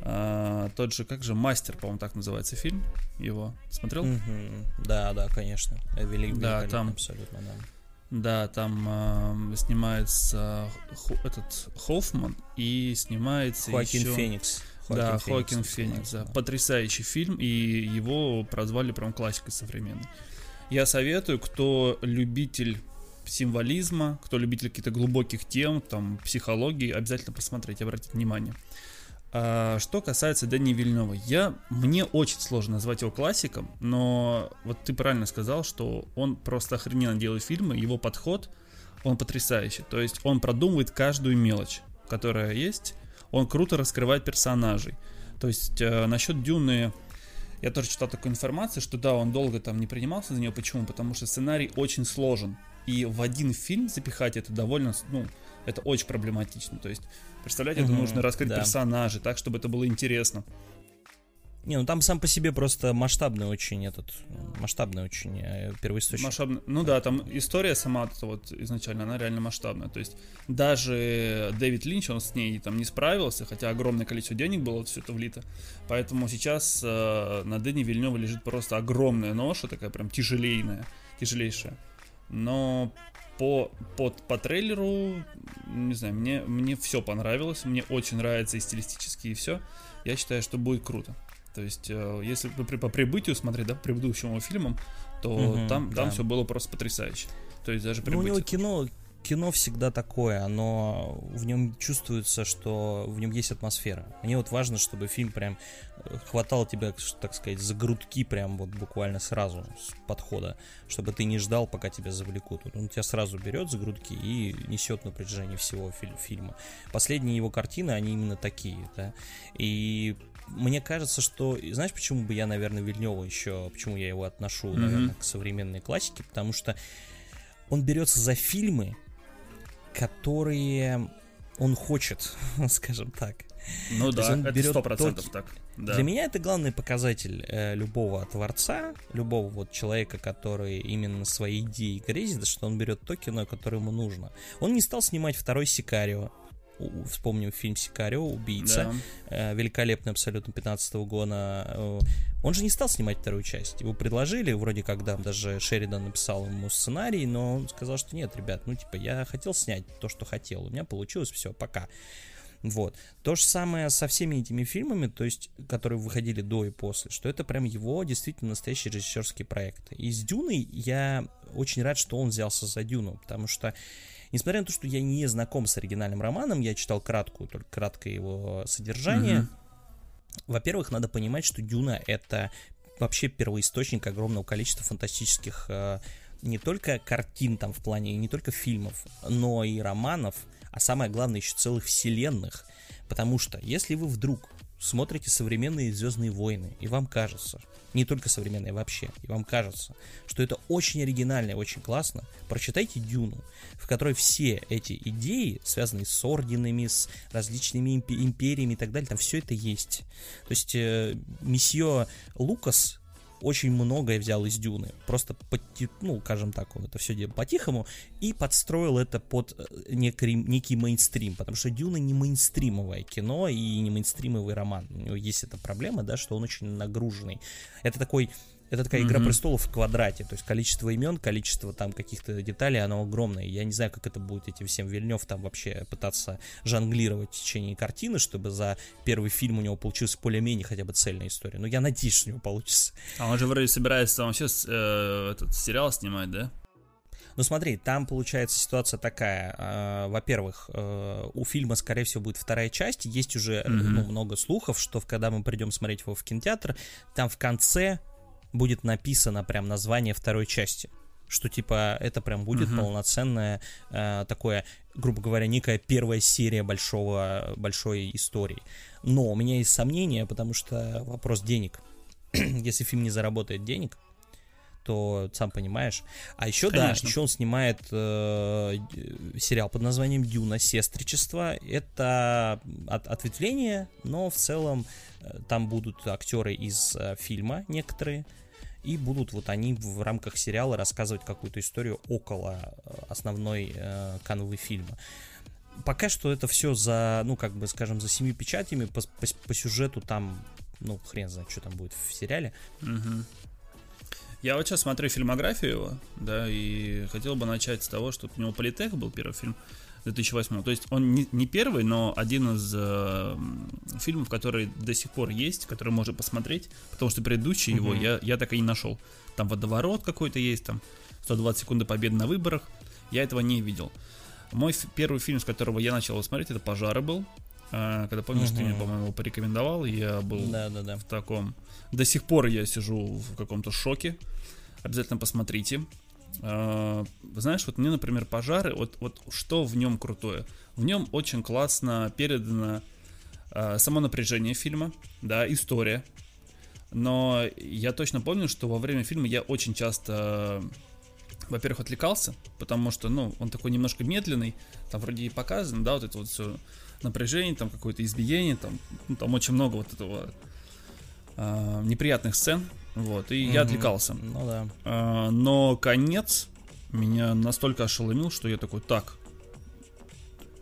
А, тот же, как же, Мастер, по-моему, так называется фильм его. Смотрел? Mm-hmm. Да, да, конечно. Велик, да, там абсолютно, да. Да, там э, снимается хо, этот Хоффман и снимается Хоакин еще... Феникс. Хоакин да, Феникс, Хоакин Феникс, да. да. Потрясающий фильм, и его прозвали прям классикой современной. Я советую, кто любитель символизма, кто любитель каких-то глубоких тем, там, психологии, обязательно посмотреть, обратить внимание. А, что касается Дани Вильнева, я, мне очень сложно назвать его классиком, но вот ты правильно сказал, что он просто охрененно делает фильмы, его подход, он потрясающий. То есть он продумывает каждую мелочь, которая есть, он круто раскрывает персонажей. То есть э, насчет Дюны, я тоже читал такую информацию, что да, он долго там не принимался за нее. Почему? Потому что сценарий очень сложен. И в один фильм запихать это довольно, ну, это очень проблематично. То есть, представляете, угу, это нужно раскрыть да. персонажей так, чтобы это было интересно. Не, ну там сам по себе просто масштабный очень этот, масштабный очень э, первоисточник. Масштабный, ну да, там история сама вот изначально, она реально масштабная. То есть даже Дэвид Линч, он с ней там не справился, хотя огромное количество денег было все это влито. Поэтому сейчас э, на Дэни Вильнева лежит просто огромная ноша, такая прям тяжелейная, тяжелейшая. Но по, по, по трейлеру, не знаю, мне, мне все понравилось, мне очень нравится и стилистически, и все. Я считаю, что будет круто. То есть, э, если при, по прибытию смотреть, да, предыдущим фильмам, то угу, там, да. там все было просто потрясающе. То есть даже прибытие. Ну, у него кино, кино всегда такое, оно в нем чувствуется, что в нем есть атмосфера. Мне вот важно, чтобы фильм прям э, хватал тебя, так сказать, за грудки прям вот буквально сразу с подхода, чтобы ты не ждал, пока тебя завлекут. Он тебя сразу берет за грудки и несет на протяжении всего филь- фильма. Последние его картины, они именно такие, да. И мне кажется, что, знаешь, почему бы я, наверное, Вильнева еще, почему я его отношу, mm-hmm. наверное, к современной классике, потому что он берется за фильмы, которые он хочет, скажем так. Ну То да, это сто процентов так. Да. Для меня это главный показатель э, любого творца, любого вот человека, который именно своей идеей грезит, что он берет то кино, которое ему нужно. Он не стал снимать второй Сикарио, вспомним фильм Сикарио, убийца, да. э, великолепный абсолютно 15 -го года. Э, он же не стал снимать вторую часть. Его предложили, вроде как, да, даже Шеридан написал ему сценарий, но он сказал, что нет, ребят, ну, типа, я хотел снять то, что хотел, у меня получилось, все, пока. Вот. То же самое со всеми этими фильмами, то есть, которые выходили до и после, что это прям его действительно настоящий режиссерский проект. И с Дюной я очень рад, что он взялся за Дюну, потому что Несмотря на то, что я не знаком с оригинальным романом, я читал краткую, только краткое его содержание. Mm-hmm. Во-первых, надо понимать, что Дюна это вообще первоисточник огромного количества фантастических э, не только картин там в плане, не только фильмов, но и романов, а самое главное еще целых вселенных. Потому что если вы вдруг смотрите современные Звездные войны, и вам кажется, не только современные вообще, и вам кажется, что это очень оригинально и очень классно, прочитайте Дюну, в которой все эти идеи, связанные с орденами, с различными империями и так далее, там все это есть. То есть э, месье Лукас очень многое взял из Дюны. Просто, ну, скажем так, он это все по-тихому и подстроил это под э, некий, некий мейнстрим, потому что Дюна не мейнстримовое кино и не мейнстримовый роман. У него есть эта проблема, да, что он очень нагруженный. Это такой это такая mm-hmm. игра престолов в квадрате, то есть количество имен, количество там каких-то деталей, оно огромное. Я не знаю, как это будет этим всем Вильнев там вообще пытаться жонглировать в течение картины, чтобы за первый фильм у него получилась более-менее хотя бы цельная история. Но я надеюсь, что у него получится. А он же вроде собирается вообще э, этот сериал снимать, да? Ну смотри, там получается ситуация такая. Э, во-первых, э, у фильма, скорее всего, будет вторая часть. Есть уже mm-hmm. ну, много слухов, что когда мы придем смотреть его в кинотеатр, там в конце будет написано прям название второй части что типа это прям будет uh-huh. полноценное э, такое, грубо говоря, некая первая серия большого большой истории. Но у меня есть сомнения, потому что вопрос денег. Если фильм не заработает денег, то сам понимаешь. А еще Конечно. да, еще он снимает э, сериал под названием Дюна Сестричество. Это от, ответвление, но в целом э, там будут актеры из э, фильма некоторые и будут вот они в рамках сериала рассказывать какую-то историю около э, основной э, канвы фильма. Пока что это все за, ну, как бы, скажем, за семи печатями, по, по, по сюжету там, ну, хрен знает, что там будет в сериале. Угу. Я вот сейчас смотрю фильмографию его, да, и хотел бы начать с того, что у него Политех был первый фильм. 2008. То есть он не, не первый, но один из э, фильмов, который до сих пор есть, который можно посмотреть, потому что предыдущий mm-hmm. его я, я так и не нашел. Там водоворот какой-то есть, там 120 секунд победы на выборах. Я этого не видел. Мой первый фильм, с которого я начал смотреть, это «Пожары» был. А, когда помнишь, угу. ты мне, по-моему, порекомендовал, я был да, да, да. в таком... До сих пор я сижу в каком-то шоке. Обязательно посмотрите. А, знаешь, вот мне, например, пожары, вот, вот что в нем крутое? В нем очень классно передано э, само напряжение фильма, да, история. Но я точно помню, что во время фильма я очень часто, во-первых, отвлекался, потому что, ну, он такой немножко медленный, там вроде и показано, да, вот это вот все напряжение, там какое-то избиение, там, ну, там очень много вот этого э, неприятных сцен, вот, и mm-hmm. я отвлекался. Ну да. А, но конец меня настолько ошеломил, что я такой, так,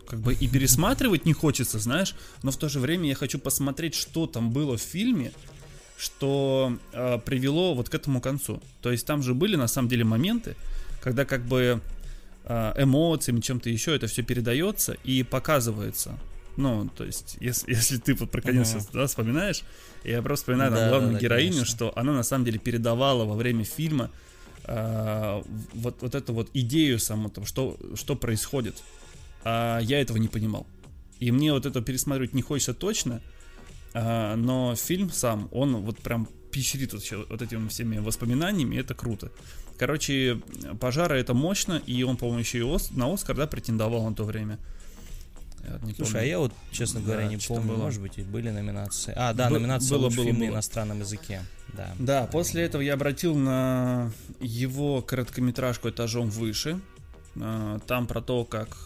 как бы и пересматривать не хочется, знаешь, но в то же время я хочу посмотреть, что там было в фильме, что э, привело вот к этому концу. То есть там же были на самом деле моменты, когда как бы э, эмоциями, чем-то еще это все передается и показывается. Ну, то есть, если, если ты вот про конец uh-huh. да, вспоминаешь, я просто вспоминаю да, там, главную да, героиню, конечно. что она на самом деле передавала во время фильма э, вот, вот эту вот идею саму, там, что, что происходит. А я этого не понимал. И мне вот это пересматривать не хочется точно, э, но фильм сам, он вот прям пещерит вот, вот этими всеми воспоминаниями, это круто. Короче, пожары это мощно, и он, по-моему, еще и на Оскар, да, претендовал на то время. Не Слушай, помню. а я вот, честно говоря, да, не помню, было. может быть, и были номинации. А, да, Б- номинация было, было, фильм было. на иностранном языке. Да. да, после этого я обратил на его короткометражку этажом выше. А, там про то, как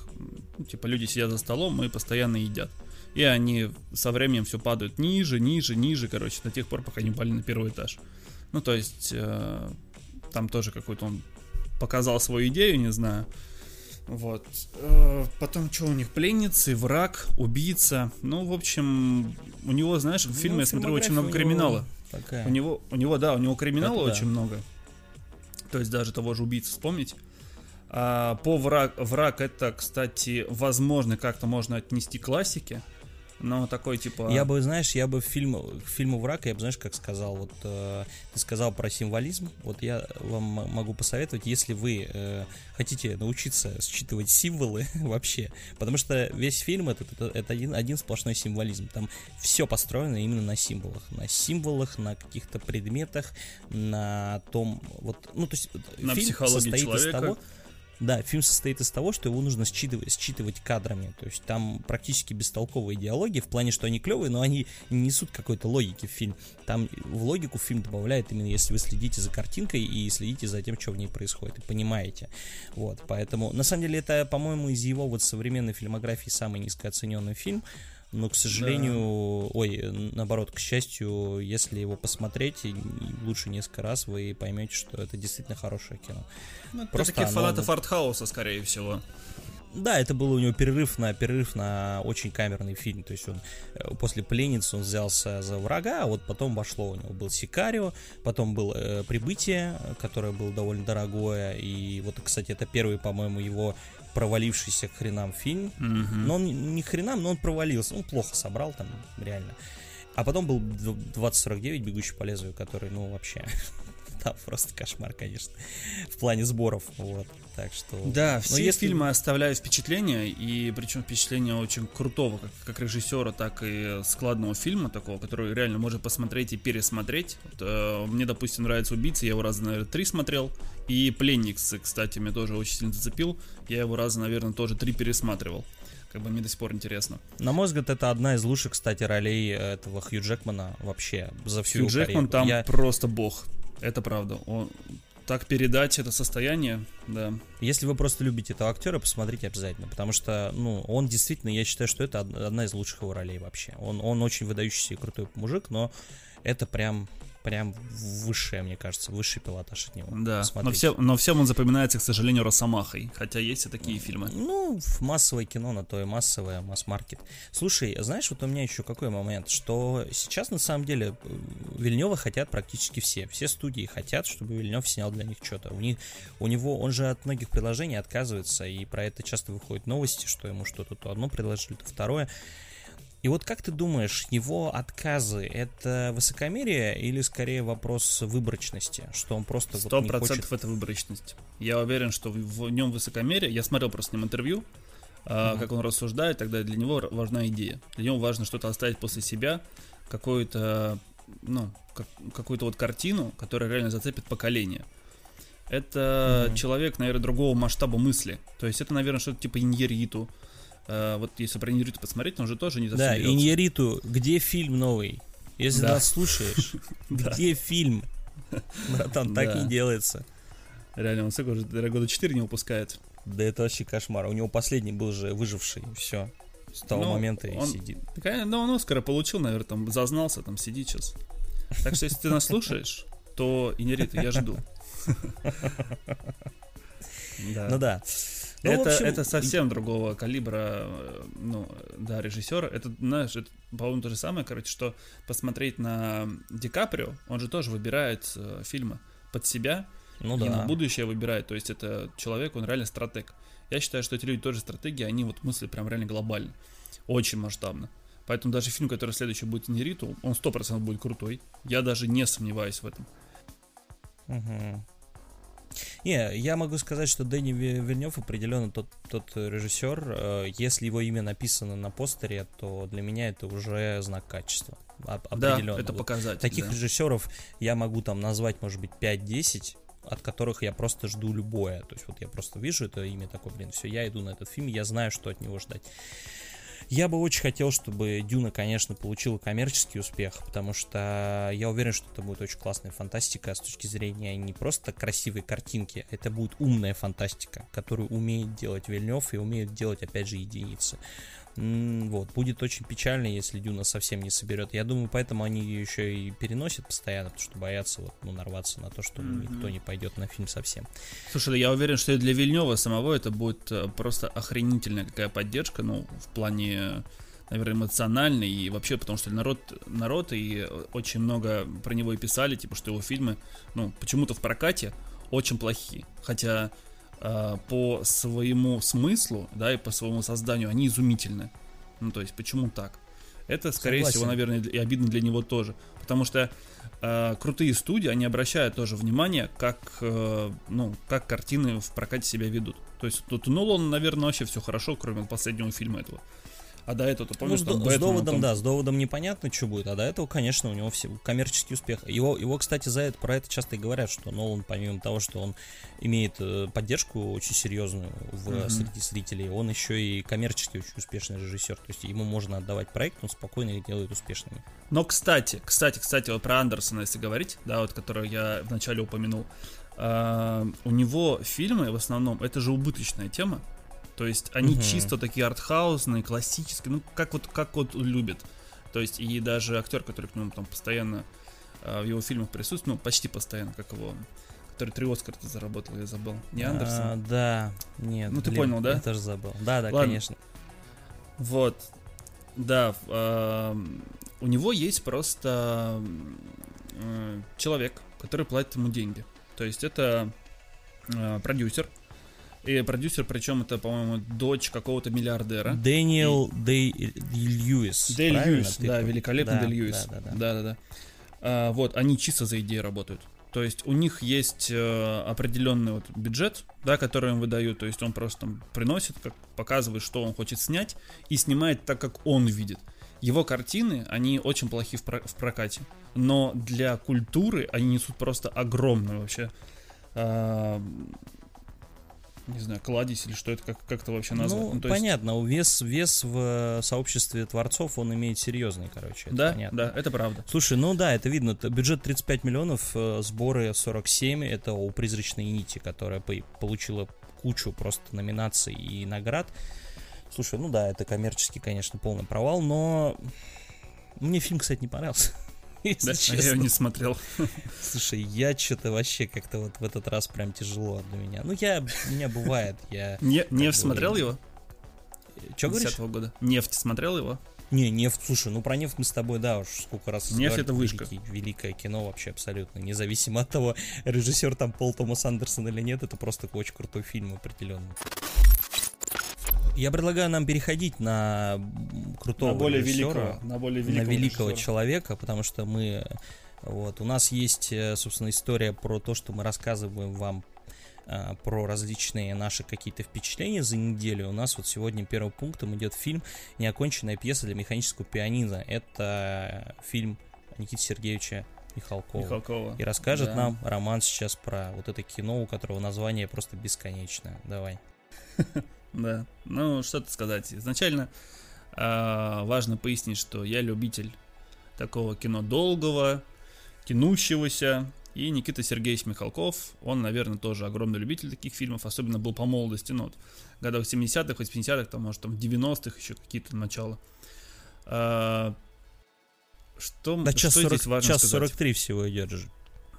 типа люди сидят за столом и постоянно едят. И они со временем все падают ниже, ниже, ниже, короче, до тех пор, пока не упали на первый этаж. Ну, то есть, э, там тоже какой-то он показал свою идею, не знаю. Вот. Э, потом, что у них? Пленницы, враг, убийца. Ну, в общем, у него, знаешь, в ну, фильме, я смотрю, очень много криминала. Такая. У него, у него, да, у него криминала Это очень да. много. То есть даже того же убийцы вспомнить. А, по враг, враг это, кстати, возможно, как-то можно отнести к классике. Но такой типа. Я бы, знаешь, я бы фильм, к фильму враг, я бы, знаешь, как сказал, вот э, ты сказал про символизм. Вот я вам могу посоветовать, если вы э, хотите научиться считывать символы вообще, потому что весь фильм это, это, это один, один сплошной символизм. Там все построено именно на символах. На символах, на каких-то предметах, на том, вот, ну, то есть на фильм состоит человека. из того Да, фильм состоит из того, что его нужно считывать, считывать кадрами. То есть там практически бестолковые диалоги, в плане, что они клевые, но они не несут какой-то логики в фильм. Там в логику фильм добавляет именно если вы следите за картинкой и следите за тем, что в ней происходит, и понимаете. Вот, поэтому, на самом деле, это, по-моему, из его вот современной фильмографии самый низкооцененный фильм но, к сожалению, да. ой, наоборот, к счастью, если его посмотреть лучше несколько раз, вы поймете, что это действительно хорошее кино. Ну, Просто таких оно... фанатов артхауса, скорее всего. Да, это был у него перерыв на перерыв на очень камерный фильм. То есть он э, после пленницы он взялся за врага, а вот потом вошло у него был Сикарио, потом был э, Прибытие, которое было довольно дорогое. И вот, кстати, это первый, по-моему, его провалившийся к хренам фильм. Mm-hmm. Но он не хренам, но он провалился. Он плохо собрал там, реально. А потом был 2049, бегущий по лезвию, который, ну, вообще там просто кошмар, конечно, в плане сборов, вот, так что... Да, все если... фильмы оставляют впечатление, и причем впечатление очень крутого, как, как режиссера, так и складного фильма такого, который реально можно посмотреть и пересмотреть. Вот, э, мне, допустим, нравится «Убийца», я его раза, наверное, три смотрел, и «Пленникс», кстати, меня тоже очень сильно зацепил, я его раза, наверное, тоже три пересматривал как бы мне до сих пор интересно. На мой взгляд, это одна из лучших, кстати, ролей этого Хью Джекмана вообще за всю Хью Джекман там Я... просто бог. Это правда. Он так передать это состояние, да. Если вы просто любите этого актера, посмотрите обязательно, потому что, ну, он действительно, я считаю, что это одна из лучших его ролей вообще. Он, он очень выдающийся и крутой мужик, но это прям прям высшая, мне кажется, высший пилотаж от него. Да, но, все, но всем он запоминается, к сожалению, Росомахой, хотя есть и такие фильмы. Ну, массовое кино, на то и массовое, масс-маркет. Слушай, знаешь, вот у меня еще какой момент, что сейчас, на самом деле, Вильнева хотят практически все. Все студии хотят, чтобы Вильнев снял для них что-то. У, них, у него, он же от многих предложений отказывается, и про это часто выходят новости, что ему что-то то одно предложили, то второе. И вот как ты думаешь, его отказы это высокомерие или скорее вопрос выборочности, что он просто сто вот процентов хочет... это выборочность. Я уверен, что в, нем высокомерие. Я смотрел просто с ним интервью, uh-huh. как он рассуждает, тогда для него важна идея. Для него важно что-то оставить после себя, какую-то, ну, как, какую-то вот картину, которая реально зацепит поколение. Это uh-huh. человек, наверное, другого масштаба мысли. То есть это, наверное, что-то типа Иньериту. Uh, вот если про Иньериту посмотреть, он же тоже не Да, Иньериту, где фильм новый? Если да. нас слушаешь, где фильм? Братан, так не делается. Реально, он сколько уже года 4 не выпускает. Да это вообще кошмар. У него последний был же выживший. Все. С того ну, момента и сидит. Так, ну, он Оскара получил, наверное, там зазнался, там сидит сейчас. Так что, если ты нас слушаешь, то Инерита, я жду. Ну да. Ну, это, общем... это совсем другого калибра, э, ну, да, режиссера. Это, знаешь, это, по-моему, то же самое, короче, что посмотреть на Ди Каприо, он же тоже выбирает э, фильмы под себя, ну, и да. на будущее выбирает. То есть это человек, он реально стратег. Я считаю, что эти люди тоже стратеги, они вот мысли прям реально глобально, очень масштабно. Поэтому даже фильм, который следующий будет Нериту, он 100% будет крутой. Я даже не сомневаюсь в этом. Угу. Не, я могу сказать, что Дэнни Вильнев определенно тот, тот режиссер. Э, если его имя написано на постере, то для меня это уже знак качества. Определенно. Да, это показатель. Таких да. режиссеров я могу там назвать, может быть, 5-10 от которых я просто жду любое. То есть вот я просто вижу это имя такое, блин, все, я иду на этот фильм, я знаю, что от него ждать. Я бы очень хотел, чтобы Дюна, конечно, получила коммерческий успех, потому что я уверен, что это будет очень классная фантастика с точки зрения не просто красивой картинки, это будет умная фантастика, которую умеет делать Вильнев и умеет делать, опять же, единицы. Вот, будет очень печально, если Дюна совсем не соберет. Я думаю, поэтому они ее еще и переносят постоянно, потому что боятся вот, ну, нарваться на то, что mm-hmm. никто не пойдет на фильм совсем. Слушай, я уверен, что и для Вильнева самого это будет э, просто охренительная какая поддержка, ну, в плане наверное, эмоциональный и вообще, потому что народ, народ и очень много про него и писали, типа, что его фильмы, ну, почему-то в прокате очень плохие. Хотя э, по своему смыслу, да, и по своему созданию они изумительны. Ну, то есть, почему так? Это, скорее Согласен. всего, наверное, и обидно для него тоже. Потому что э, крутые студии, они обращают тоже внимание, как, э, ну, как картины в прокате себя ведут. То есть тут у Нолана, наверное, вообще все хорошо, кроме последнего фильма этого. А до этого, ты помнишь, ну, там, с, Бэтмен, с доводом, там... да, с доводом непонятно, что будет, а до этого, конечно, у него все коммерческий успех. Его, его, кстати, за это, про это часто и говорят, что Нолан, помимо того, что он имеет э, поддержку очень серьезную в, mm-hmm. среди зрителей, он еще и коммерчески очень успешный режиссер. То есть ему можно отдавать проект, он спокойно их делает успешными. Но, кстати, кстати, кстати, вот про Андерсона, если говорить, да, вот, который я вначале упомянул, э, у него фильмы в основном это же убыточная тема. То есть они угу. чисто такие артхаусные, классические, ну как вот как вот любит. То есть и даже актер, который к нему там постоянно э, в его фильмах присутствует, ну почти постоянно, как его, который три Оскара заработал, я забыл. Не а, Андерсон? А, да, нет. Ну блин, ты понял, да? Я тоже забыл. Да, да, Ладно. конечно. Вот, да, э, у него есть просто э, человек, который платит ему деньги. То есть это э, продюсер, и продюсер, причем это, по-моему, дочь какого-то миллиардера. Дэниел и... Дэй Льюис. Дэй Льюис, да, великолепный да, Дэй Льюис. Да, да, да. да, да, да. А, вот, они чисто за идеи работают. То есть у них есть э, определенный вот бюджет, да, который им выдают. То есть он просто там приносит, как показывает, что он хочет снять, и снимает так, как он видит. Его картины, они очень плохи в, про- в прокате, но для культуры они несут просто огромную вообще э, не знаю, кладезь или что это как, как-то вообще назвать. Ну, ну понятно, есть... вес, вес в сообществе творцов, он имеет серьезный, короче. да, понятно. да, это правда. Слушай, ну да, это видно. Бюджет 35 миллионов, э, сборы 47, это у «Призрачной нити», которая получила кучу просто номинаций и наград. Слушай, ну да, это коммерческий, конечно, полный провал, но мне фильм, кстати, не понравился. если да? честно. Я его не смотрел. Слушай, я что-то вообще как-то вот в этот раз прям тяжело для меня. Ну, я, меня бывает, я... Не, Нефть смотрел его? Че говоришь? года. Нефть смотрел его? Не, нефть, слушай, ну про нефть мы с тобой, да, уж сколько раз Нефть это вышка. Великий, великое кино вообще абсолютно. Независимо от того, режиссер там Пол Томас Андерсон или нет, это просто очень крутой фильм определенно. Я предлагаю нам переходить на крутого на более великого, на более великого, на великого человека, потому что мы вот у нас есть, э, собственно, история про то, что мы рассказываем вам а, про различные наши какие-то впечатления за неделю. У нас вот сегодня первым пунктом идет фильм «Неоконченная пьеса для механического пианино». Это фильм Никиты Сергеевича Михалкова. Михалкова. И расскажет да. нам Роман сейчас про вот это кино, у которого название просто бесконечное. Давай. Да, ну что-то сказать. Изначально э, важно пояснить, что я любитель такого кино долгого, тянущегося. И Никита Сергеевич Михалков, он, наверное, тоже огромный любитель таких фильмов, особенно был по молодости, ну, вот, в годах 70-х, 80-х, там, может, там, 90-х еще какие-то начала. А, что, да, час что 40, здесь важно час сказать? 43 всего идет же.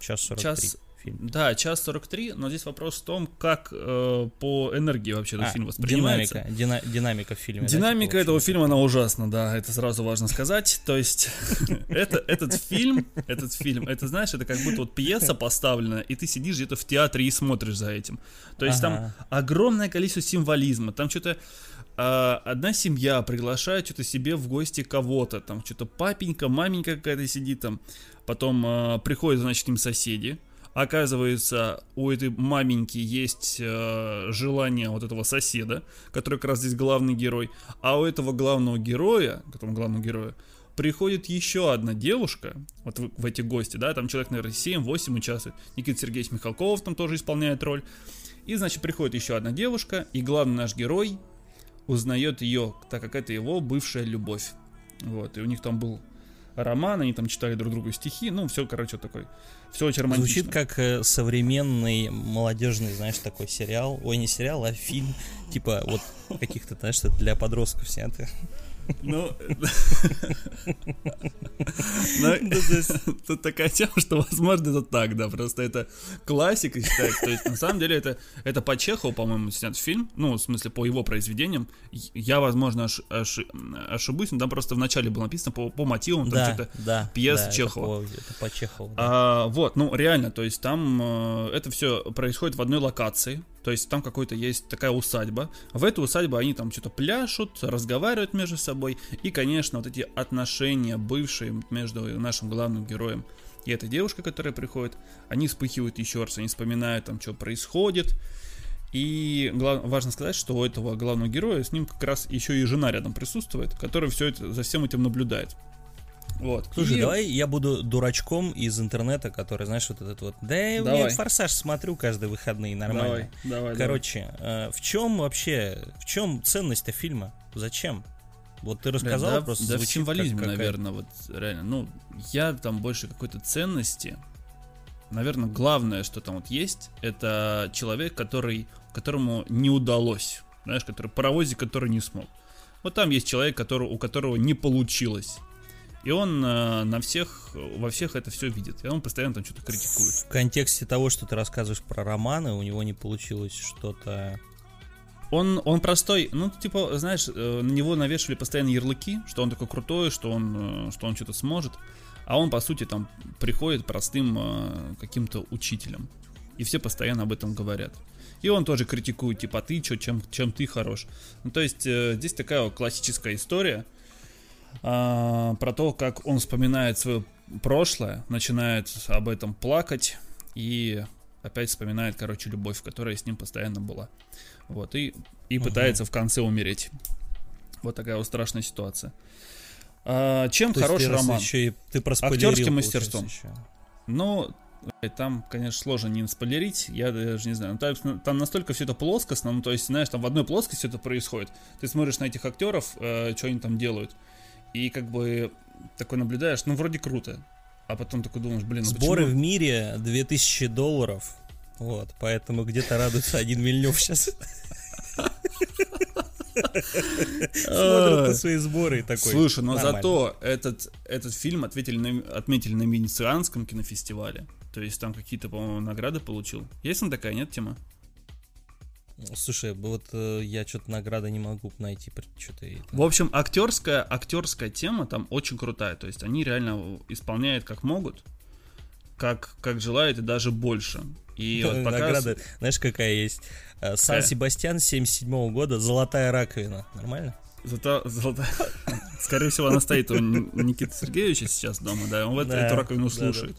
Час 43. Час, фильм. Да, час 43, но здесь вопрос в том, как э, по энергии вообще этот а, фильм воспринимается. Динамика, дина, динамика в фильме. Динамика да, этого фильма, она ужасна, да, это сразу важно сказать. То есть, это, этот фильм, этот фильм, это, знаешь, это как будто вот пьеса поставлена, и ты сидишь где-то в театре и смотришь за этим. То есть, там огромное количество символизма, там что-то а, одна семья приглашает что-то себе в гости кого-то, там что-то папенька, маменька какая-то сидит там, потом а, приходят, значит, им соседи, Оказывается, у этой маменьки есть э, желание вот этого соседа, который как раз здесь главный герой. А у этого главного героя, к этому главному герою, приходит еще одна девушка, вот в, в эти гости, да, там человек, наверное, 7-8 участвует. Никита Сергеевич Михалков там тоже исполняет роль. И, значит, приходит еще одна девушка, и главный наш герой узнает ее, так как это его бывшая любовь. Вот, и у них там был роман, они там читали друг другу стихи, ну, все, короче, такой, все очень романтично. Звучит как э, современный молодежный, знаешь, такой сериал, ой, не сериал, а фильм, типа вот каких-то, знаешь, для подростков снятых. Ну, ну тут такая тема, что, возможно, это так, да, просто это классика считается. То есть, на самом деле, это, это по Чехову, по-моему, снят фильм, ну, в смысле, по его произведениям. Я, возможно, ош, ош, ошибусь, но там просто в начале было написано по, по мотивам, там что-то да, пьеса Чехова. Это по, Чехову. А, вот, ну, реально, то есть там э, это все происходит в одной локации, то есть там какой-то есть такая усадьба. В эту усадьбу они там что-то пляшут, разговаривают между собой. И, конечно, вот эти отношения бывшие между нашим главным героем и этой девушкой, которая приходит, они вспыхивают еще раз, они вспоминают там, что происходит. И глав... важно сказать, что у этого главного героя с ним как раз еще и жена рядом присутствует, которая все это за всем этим наблюдает. Вот. Слушай, и... давай я буду дурачком из интернета, который, знаешь, вот этот вот. Да давай. я форсаж смотрю каждые выходные нормально. Давай, давай. Короче, давай. Э, в чем вообще, в чем ценность-то фильма? Зачем? Вот ты рассказал да, просто. Да, в символизме, как, наверное, вот реально. Ну, я там больше какой-то ценности. Наверное, главное, что там вот есть, это человек, который, которому не удалось. Знаешь, который паровозик, который не смог. Вот там есть человек, который, у которого не получилось. И он э, на всех, во всех это все видит. И он постоянно там что-то критикует. В контексте того, что ты рассказываешь про романы, у него не получилось что-то... Он, он простой, ну, типа, знаешь, э, на него навешивали постоянно ярлыки, что он такой крутой, что он, э, что он что-то сможет. А он, по сути, там приходит простым каким-то учителем. И все постоянно об этом говорят. И он тоже критикует, типа, «А ты что, чем, чем ты хорош. Ну, то есть, здесь такая классическая история, а, про то, как он вспоминает свое прошлое, начинает об этом плакать и опять вспоминает, короче, любовь, которая с ним постоянно была. Вот, и, и угу. пытается в конце умереть. Вот такая вот страшная ситуация. А, чем То хороший роман? Еще и ты Актерским мастерством. Ну, там, конечно, сложно не спойлерить, я даже не знаю. Ну, там, там настолько все это плоскостно, ну, то есть, знаешь, там в одной плоскости это происходит. Ты смотришь на этих актеров, э, что они там делают и как бы такой наблюдаешь, ну вроде круто, а потом такой думаешь, блин, ну Сборы почему? в мире 2000 долларов, вот, поэтому где-то радуется один Вильнев сейчас. Смотрят на свои сборы такой. Слушай, но зато этот, этот фильм ответили на, отметили на Венецианском кинофестивале. То есть там какие-то, по-моему, награды получил. Есть там такая, нет, тема? Слушай, вот э, я что-то награды не могу найти, что-то. В общем, актерская, актерская тема там очень крутая, то есть они реально исполняют как могут, как как желают и даже больше. И вот показ... Награда, знаешь, какая есть? Э, Сан-Себастьян 77 -го года, золотая раковина, нормально? Зато, золотая... Скорее всего, она стоит у Никиты Сергеевича сейчас дома, да, он в эту раковину слушает,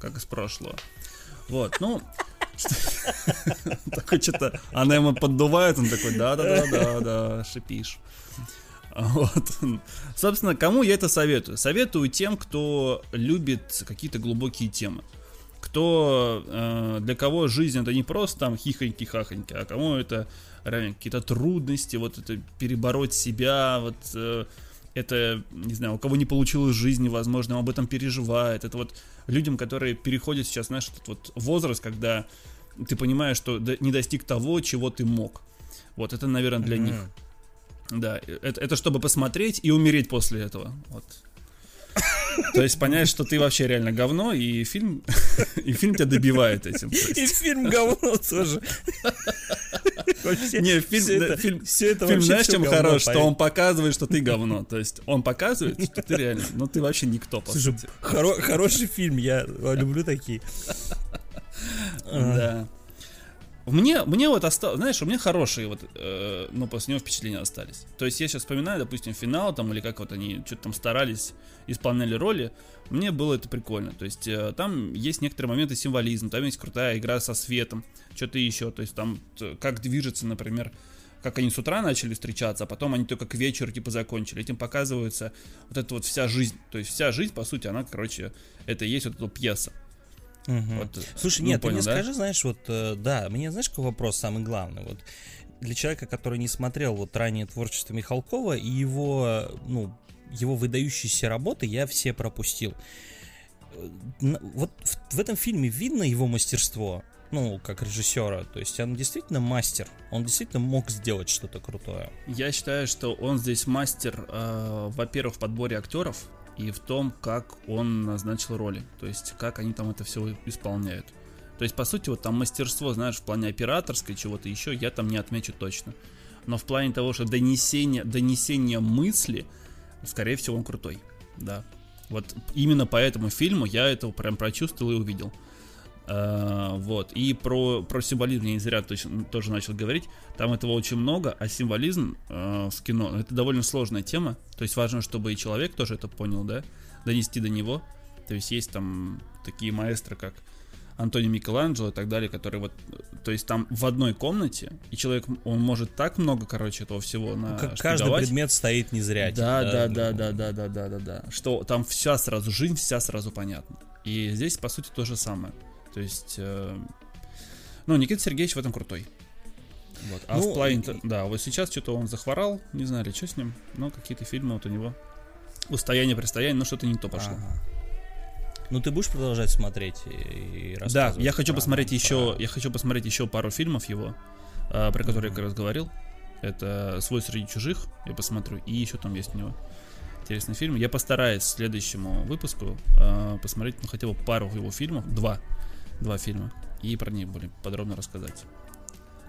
как из прошлого. Вот, ну, такой что-то, она ему поддувает, он такой, да-да-да-да-да, шипишь. Вот. Собственно, кому я это советую? Советую тем, кто любит какие-то глубокие темы. Кто, э, для кого жизнь это не просто там хихоньки-хахоньки, а кому это реально какие-то трудности, вот это перебороть себя, вот э, это, не знаю, у кого не получилось в жизни, возможно, он об этом переживает. Это вот людям, которые переходят сейчас, знаешь, этот вот возраст, когда ты понимаешь, что не достиг того, чего ты мог. Вот это, наверное, для mm-hmm. них. Да, это, это чтобы посмотреть и умереть после этого. Вот. То есть понять, что ты вообще реально говно, и фильм, и фильм тебя добивает этим. И фильм говно тоже. Не, фильм, все это, фильм, все это фильм знаешь, чем хорош? Что он показывает, что ты говно. То есть он показывает, что ты реально, ну ты вообще никто, по Слушай, сути. Хоро- хороший фильм, я люблю такие. Да. Мне, мне вот осталось, знаешь, у меня хорошие вот, э, ну, после него впечатления остались. То есть я сейчас вспоминаю, допустим, финал там, или как вот они что-то там старались, исполняли роли, мне было это прикольно. То есть э, там есть некоторые моменты символизма, там есть крутая игра со светом, что-то еще. То есть там как движется, например, как они с утра начали встречаться, а потом они только к вечеру типа закончили. Этим показывается вот эта вот вся жизнь. То есть вся жизнь, по сути, она, короче, это и есть вот эта пьеса. Угу. Вот, Слушай, ну, нет, понял, ты мне да? скажи, знаешь, вот, э, да, мне знаешь, какой вопрос самый главный? Вот для человека, который не смотрел вот ранее творчество Михалкова и его, ну, его выдающиеся работы, я все пропустил. Э, вот в, в этом фильме видно его мастерство, ну, как режиссера. То есть он действительно мастер. Он действительно мог сделать что-то крутое. Я считаю, что он здесь мастер, э, во-первых, в подборе актеров и в том, как он назначил роли. То есть, как они там это все исполняют. То есть, по сути, вот там мастерство, знаешь, в плане операторской чего-то еще, я там не отмечу точно. Но в плане того, что донесение, донесение мысли, скорее всего, он крутой. Да. Вот именно по этому фильму я этого прям прочувствовал и увидел. Uh, вот. И про, про символизм я не зря точно, тоже начал говорить. Там этого очень много, а символизм uh, в кино это довольно сложная тема. То есть важно, чтобы и человек тоже это понял, да, донести до него. То есть есть там такие маэстры, как Антони Микеланджело и так далее, которые вот, то есть там в одной комнате, и человек, он может так много, короче, этого всего на как Каждый предмет стоит не зря. Да, да, да, да, да, да, да, да, да, что там вся сразу, жизнь вся сразу понятна. И здесь, по сути, то же самое. То есть, э, ну, Никита Сергеевич в этом крутой. Вот. А ну, в плане, и... да, вот сейчас что-то он захворал, не знали, что с ним, но какие-то фильмы вот у него устояние, предстояние, но что-то не то пошло. Ага. Ну ты будешь продолжать смотреть и, и Да, я хочу про, посмотреть про... еще, я хочу посмотреть еще пару фильмов его, э, про которые mm-hmm. я как раз говорил. Это «Свой среди чужих», я посмотрю, и еще там есть у него интересный фильм. Я постараюсь к следующему выпуску э, посмотреть, ну, хотя бы пару его фильмов, два, два фильма, и про них более подробно рассказать.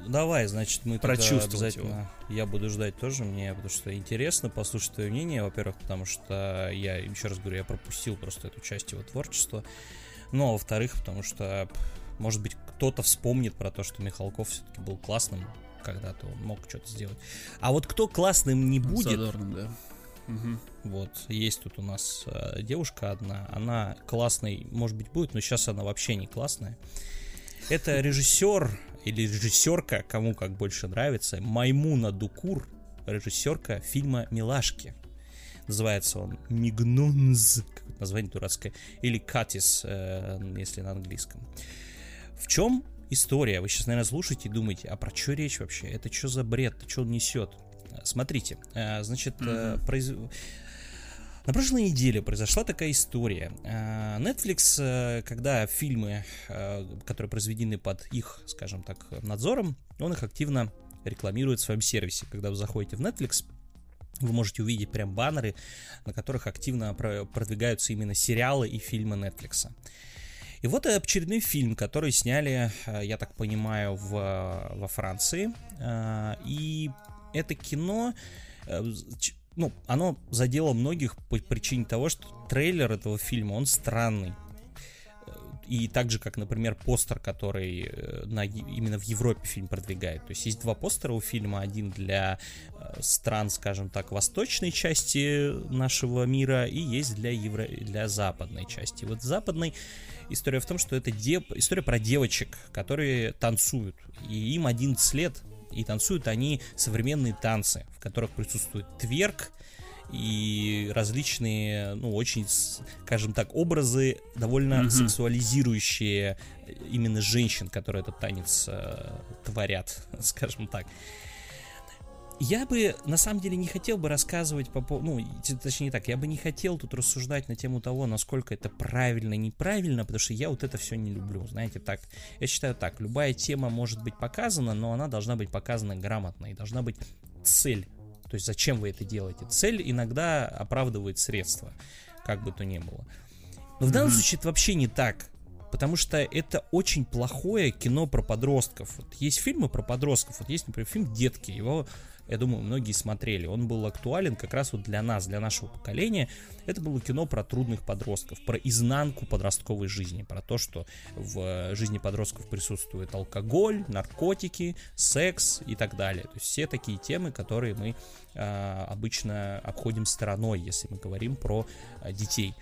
Давай, значит, мы прочувствовать обязательно. Его. Я буду ждать тоже мне, потому что интересно послушать твое мнение, во-первых, потому что я, еще раз говорю, я пропустил просто эту часть его творчества. Ну, а во-вторых, потому что, может быть, кто-то вспомнит про то, что Михалков все-таки был классным когда-то, он мог что-то сделать. А вот кто классным не будет... Задорным, да. Угу. Вот, есть тут у нас э, девушка одна, она классной, может быть, будет, но сейчас она вообще не классная. Это режиссер или режиссерка, кому как больше нравится, Маймуна Дукур, режиссерка фильма «Милашки». Называется он Мигнунз, название дурацкое, или Катис, э, если на английском. В чем история? Вы сейчас, наверное, слушаете и думаете, а про что речь вообще? Это что за бред? Что он несет? Смотрите, э, значит, mm-hmm. произ... На прошлой неделе произошла такая история. Э, Netflix, когда фильмы, которые произведены под их, скажем так, надзором, он их активно рекламирует в своем сервисе. Когда вы заходите в Netflix, вы можете увидеть прям баннеры, на которых активно продвигаются именно сериалы и фильмы Netflix. И вот очередной фильм, который сняли, я так понимаю, в, во Франции. И это кино ну, оно задело многих по причине того, что трейлер этого фильма, он странный. И так же, как, например, постер, который э, на, именно в Европе фильм продвигает. То есть есть два постера у фильма. Один для э, стран, скажем так, восточной части нашего мира, и есть для, евро... для западной части. Вот западной история в том, что это дев... история про девочек, которые танцуют. И им 11 лет, и танцуют они современные танцы, в которых присутствует тверк и различные, ну, очень, скажем так, образы, довольно mm-hmm. сексуализирующие именно женщин, которые этот танец э, творят, скажем так. Я бы, на самом деле, не хотел бы рассказывать по поводу, ну, точнее не так, я бы не хотел тут рассуждать на тему того, насколько это правильно, неправильно, потому что я вот это все не люблю, знаете, так, я считаю так, любая тема может быть показана, но она должна быть показана грамотно, и должна быть цель, то есть зачем вы это делаете. Цель иногда оправдывает средства, как бы то ни было. Но в данном mm-hmm. случае это вообще не так, потому что это очень плохое кино про подростков. Вот есть фильмы про подростков, вот есть, например, фильм «Детки», его я думаю, многие смотрели. Он был актуален как раз вот для нас, для нашего поколения. Это было кино про трудных подростков, про изнанку подростковой жизни, про то, что в жизни подростков присутствует алкоголь, наркотики, секс и так далее. То есть все такие темы, которые мы э, обычно обходим стороной, если мы говорим про э, детей.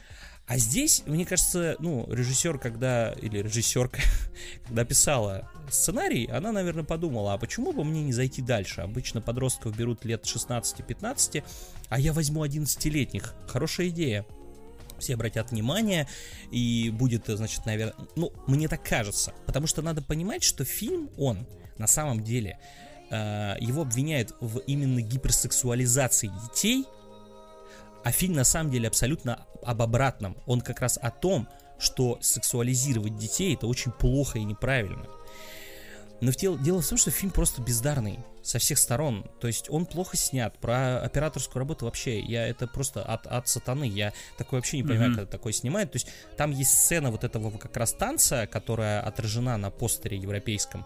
А здесь, мне кажется, ну, режиссер, когда, или режиссерка, когда писала сценарий, она, наверное, подумала, а почему бы мне не зайти дальше? Обычно подростков берут лет 16-15, а я возьму 11-летних. Хорошая идея. Все обратят внимание, и будет, значит, наверное, ну, мне так кажется. Потому что надо понимать, что фильм, он, на самом деле, э, его обвиняют в именно гиперсексуализации детей, а фильм на самом деле абсолютно об обратном. Он как раз о том, что сексуализировать детей это очень плохо и неправильно. Но дело, дело в том, что фильм просто бездарный со всех сторон. То есть он плохо снят. Про операторскую работу вообще, я это просто от, от сатаны. Я такой вообще не понимаю, mm-hmm. когда такой снимает. То есть там есть сцена вот этого как раз танца, которая отражена на постере европейском.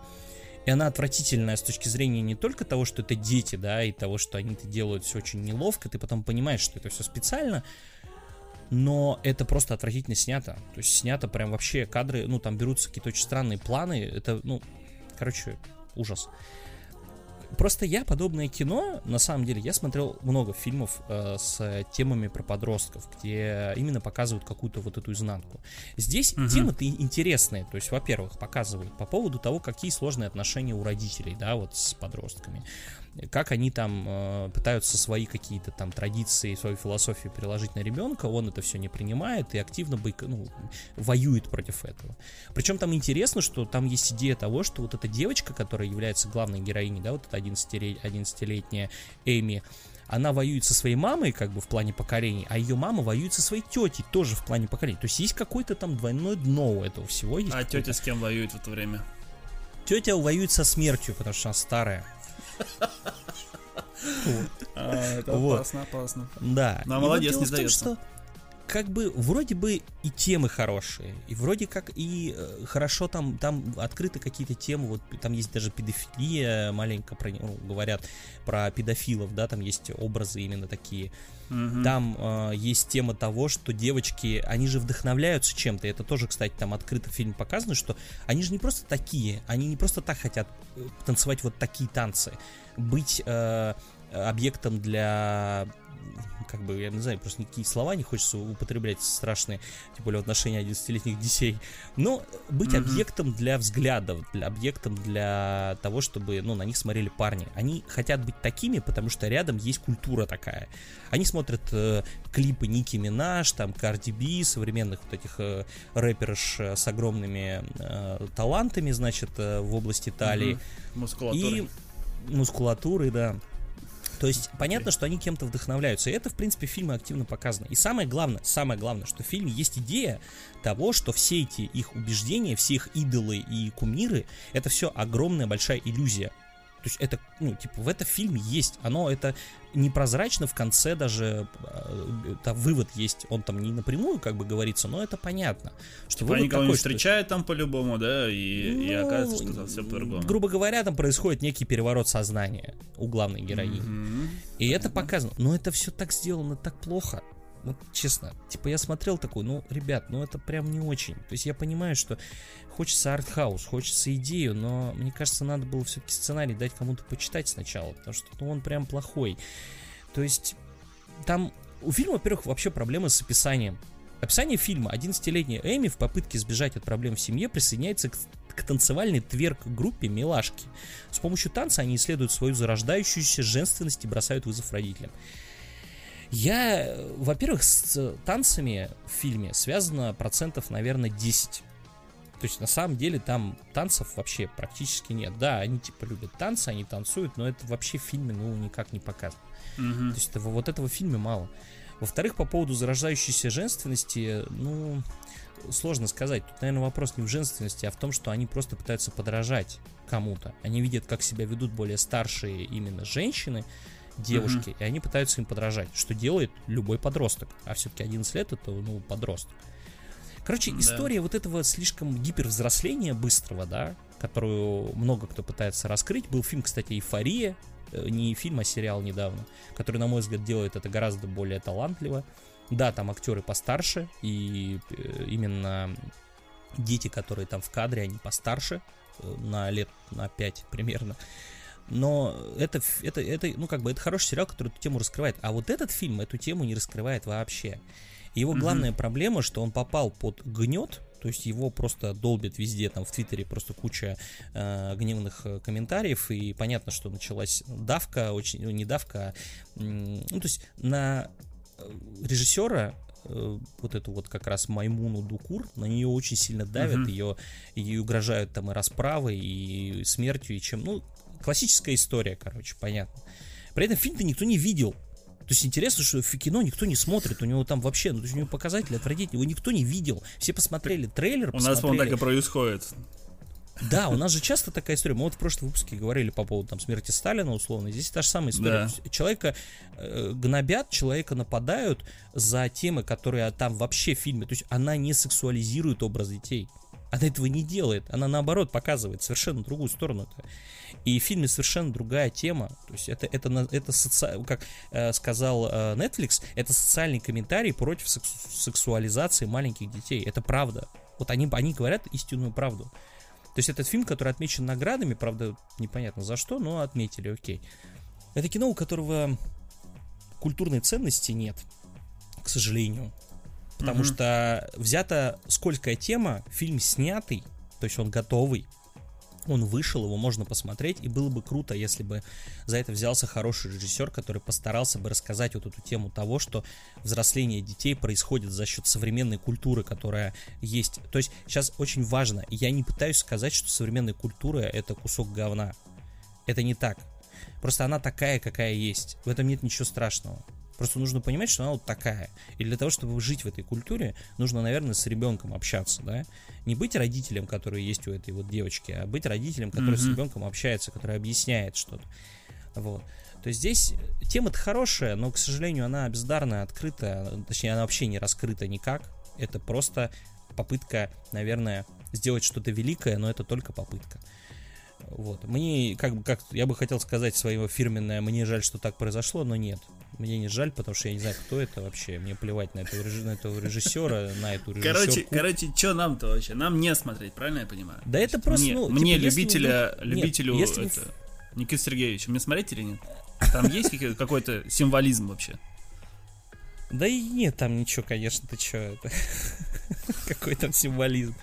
И она отвратительная с точки зрения не только того, что это дети, да, и того, что они это делают все очень неловко, ты потом понимаешь, что это все специально, но это просто отвратительно снято. То есть снято прям вообще кадры, ну, там берутся какие-то очень странные планы, это, ну, короче, ужас. Просто я подобное кино, на самом деле, я смотрел много фильмов э, с темами про подростков, где именно показывают какую-то вот эту изнанку. Здесь угу. темы-то интересные, то есть, во-первых, показывают по поводу того, какие сложные отношения у родителей, да, вот с подростками как они там э, пытаются свои какие-то там традиции, свою философию переложить на ребенка, он это все не принимает и активно бы, ну, воюет против этого. Причем там интересно, что там есть идея того, что вот эта девочка, которая является главной героиней, да, вот эта 11-летняя Эми, она воюет со своей мамой, как бы в плане поколений, а ее мама воюет со своей тетей, тоже в плане поколений. То есть есть какое-то там двойное дно у этого всего. Есть а тетя с кем воюет в это время? Тетя воюет со смертью, потому что она старая. А, это опасно, опасно. Да. Но молодец, не сдается как бы вроде бы и темы хорошие, и вроде как и э, хорошо там, там открыты какие-то темы, вот там есть даже педофилия, маленько про, ну, говорят про педофилов, да, там есть образы именно такие. Угу. Там э, есть тема того, что девочки, они же вдохновляются чем-то, это тоже, кстати, там открыто в фильме показано, что они же не просто такие, они не просто так хотят э, танцевать вот такие танцы, быть э, объектом для как бы, я не знаю, просто никакие слова не хочется употреблять страшные, тем более в отношении 11-летних детей, но быть mm-hmm. объектом для взглядов, для, объектом для того, чтобы, ну, на них смотрели парни. Они хотят быть такими, потому что рядом есть культура такая. Они смотрят э, клипы Ники Минаж, там, Карди Би, современных вот этих э, рэперш с огромными э, талантами, значит, э, в области талии. Mm-hmm. Мускулатуры. И мускулатуры, да. То есть понятно, что они кем-то вдохновляются. И это, в принципе, в фильме активно показано. И самое главное, самое главное, что в фильме есть идея того, что все эти их убеждения, все их идолы и кумиры, это все огромная большая иллюзия. То есть это, ну, типа, в этом фильме есть. Оно это непрозрачно в конце даже э, вывод есть. Он там не напрямую, как бы говорится, но это понятно. Что типа они кого-нибудь встречают там по-любому, да, и, ну, и оказывается, что там все по-другому. Грубо говоря, там происходит некий переворот сознания у главной героини. Mm-hmm. И это показано. Но это все так сделано так плохо. Вот честно, типа я смотрел такой, ну, ребят, ну это прям не очень. То есть я понимаю, что хочется артхаус, хочется идею, но мне кажется, надо было все-таки сценарий дать кому-то почитать сначала, потому что ну, он прям плохой. То есть там у фильма, во-первых, вообще проблемы с описанием. Описание фильма 11-летняя Эми в попытке сбежать от проблем в семье присоединяется к, к танцевальной тверк-группе «Милашки». С помощью танца они исследуют свою зарождающуюся женственность и бросают вызов родителям. Я, во-первых, с танцами в фильме связано процентов, наверное, 10. То есть, на самом деле, там танцев вообще практически нет. Да, они, типа, любят танцы, они танцуют, но это вообще в фильме, ну, никак не показано. Mm-hmm. То есть, этого, вот этого в фильме мало. Во-вторых, по поводу зарождающейся женственности, ну, сложно сказать. Тут, наверное, вопрос не в женственности, а в том, что они просто пытаются подражать кому-то. Они видят, как себя ведут более старшие именно женщины, девушки, mm-hmm. и они пытаются им подражать, что делает любой подросток. А все-таки 11 лет это, ну, подросток. Короче, да. история вот этого слишком гипервзросления быстрого, да, которую много кто пытается раскрыть. Был фильм, кстати, «Эйфория», э, не фильм, а сериал недавно, который, на мой взгляд, делает это гораздо более талантливо. Да, там актеры постарше, и э, именно дети, которые там в кадре, они постарше, э, на лет на 5 примерно. Но это, это, это, ну, как бы, это хороший сериал, который эту тему раскрывает. А вот этот фильм эту тему не раскрывает вообще. Его mm-hmm. главная проблема, что он попал под гнет, то есть его просто долбит везде, там в Твиттере просто куча э, гневных э, комментариев, и понятно, что началась давка, очень, ну не давка, а, ну то есть на э, режиссера э, вот эту вот как раз Маймуну Дукур, на нее очень сильно давят, uh-huh. ее, ее угрожают там и расправой, и смертью, и чем, ну, классическая история, короче, понятно. При этом фильм-то никто не видел, то есть интересно, что в кино никто не смотрит, у него там вообще, ну, то есть у него показатели отвратительные, его никто не видел. Все посмотрели трейлер, У нас, по-моему, так и происходит. Да, у нас же часто такая история. Мы вот в прошлом выпуске говорили по поводу там смерти Сталина, условно. Здесь та же самая история. Да. Человека э, гнобят, человека нападают за темы, которые там вообще в фильме. То есть она не сексуализирует образ детей. Она этого не делает. Она наоборот показывает совершенно другую сторону. -то. И в фильме совершенно другая тема. То есть это, это, это соци... как э, сказал э, Netflix, это социальный комментарий против сексу... сексуализации маленьких детей. Это правда. Вот они, они говорят истинную правду. То есть этот фильм, который отмечен наградами, правда, непонятно за что, но отметили, окей. Это кино, у которого культурной ценности нет, к сожалению. Потому mm что взята скользкая тема, фильм снятый, то есть он готовый, он вышел, его можно посмотреть, и было бы круто, если бы за это взялся хороший режиссер, который постарался бы рассказать вот эту тему того, что взросление детей происходит за счет современной культуры, которая есть. То есть сейчас очень важно, я не пытаюсь сказать, что современная культура это кусок говна. Это не так. Просто она такая, какая есть. В этом нет ничего страшного. Просто нужно понимать, что она вот такая. И для того, чтобы жить в этой культуре, нужно, наверное, с ребенком общаться, да? Не быть родителем, который есть у этой вот девочки, а быть родителем, который mm-hmm. с ребенком общается, который объясняет что-то. Вот. То есть здесь тема-то хорошая, но, к сожалению, она бездарная, открытая, точнее, она вообще не раскрыта никак. Это просто попытка, наверное, сделать что-то великое, но это только попытка. Вот. Мне, как бы, как я бы хотел сказать свое фирменное, мне жаль, что так произошло, но нет. Мне не жаль, потому что я не знаю, кто это вообще. Мне плевать на этого, на этого режиссера, на эту режиссерку. Короче, короче, что нам-то вообще? Нам не смотреть, правильно я понимаю? Да это просто, мне, ну, мне типа, любителя, вы... любителю, нет, если это. Никита Сергеевич, мне смотреть или нет? Там есть какой-то символизм вообще? Да и нет там ничего, конечно, ты чё, это... Какой там символизм.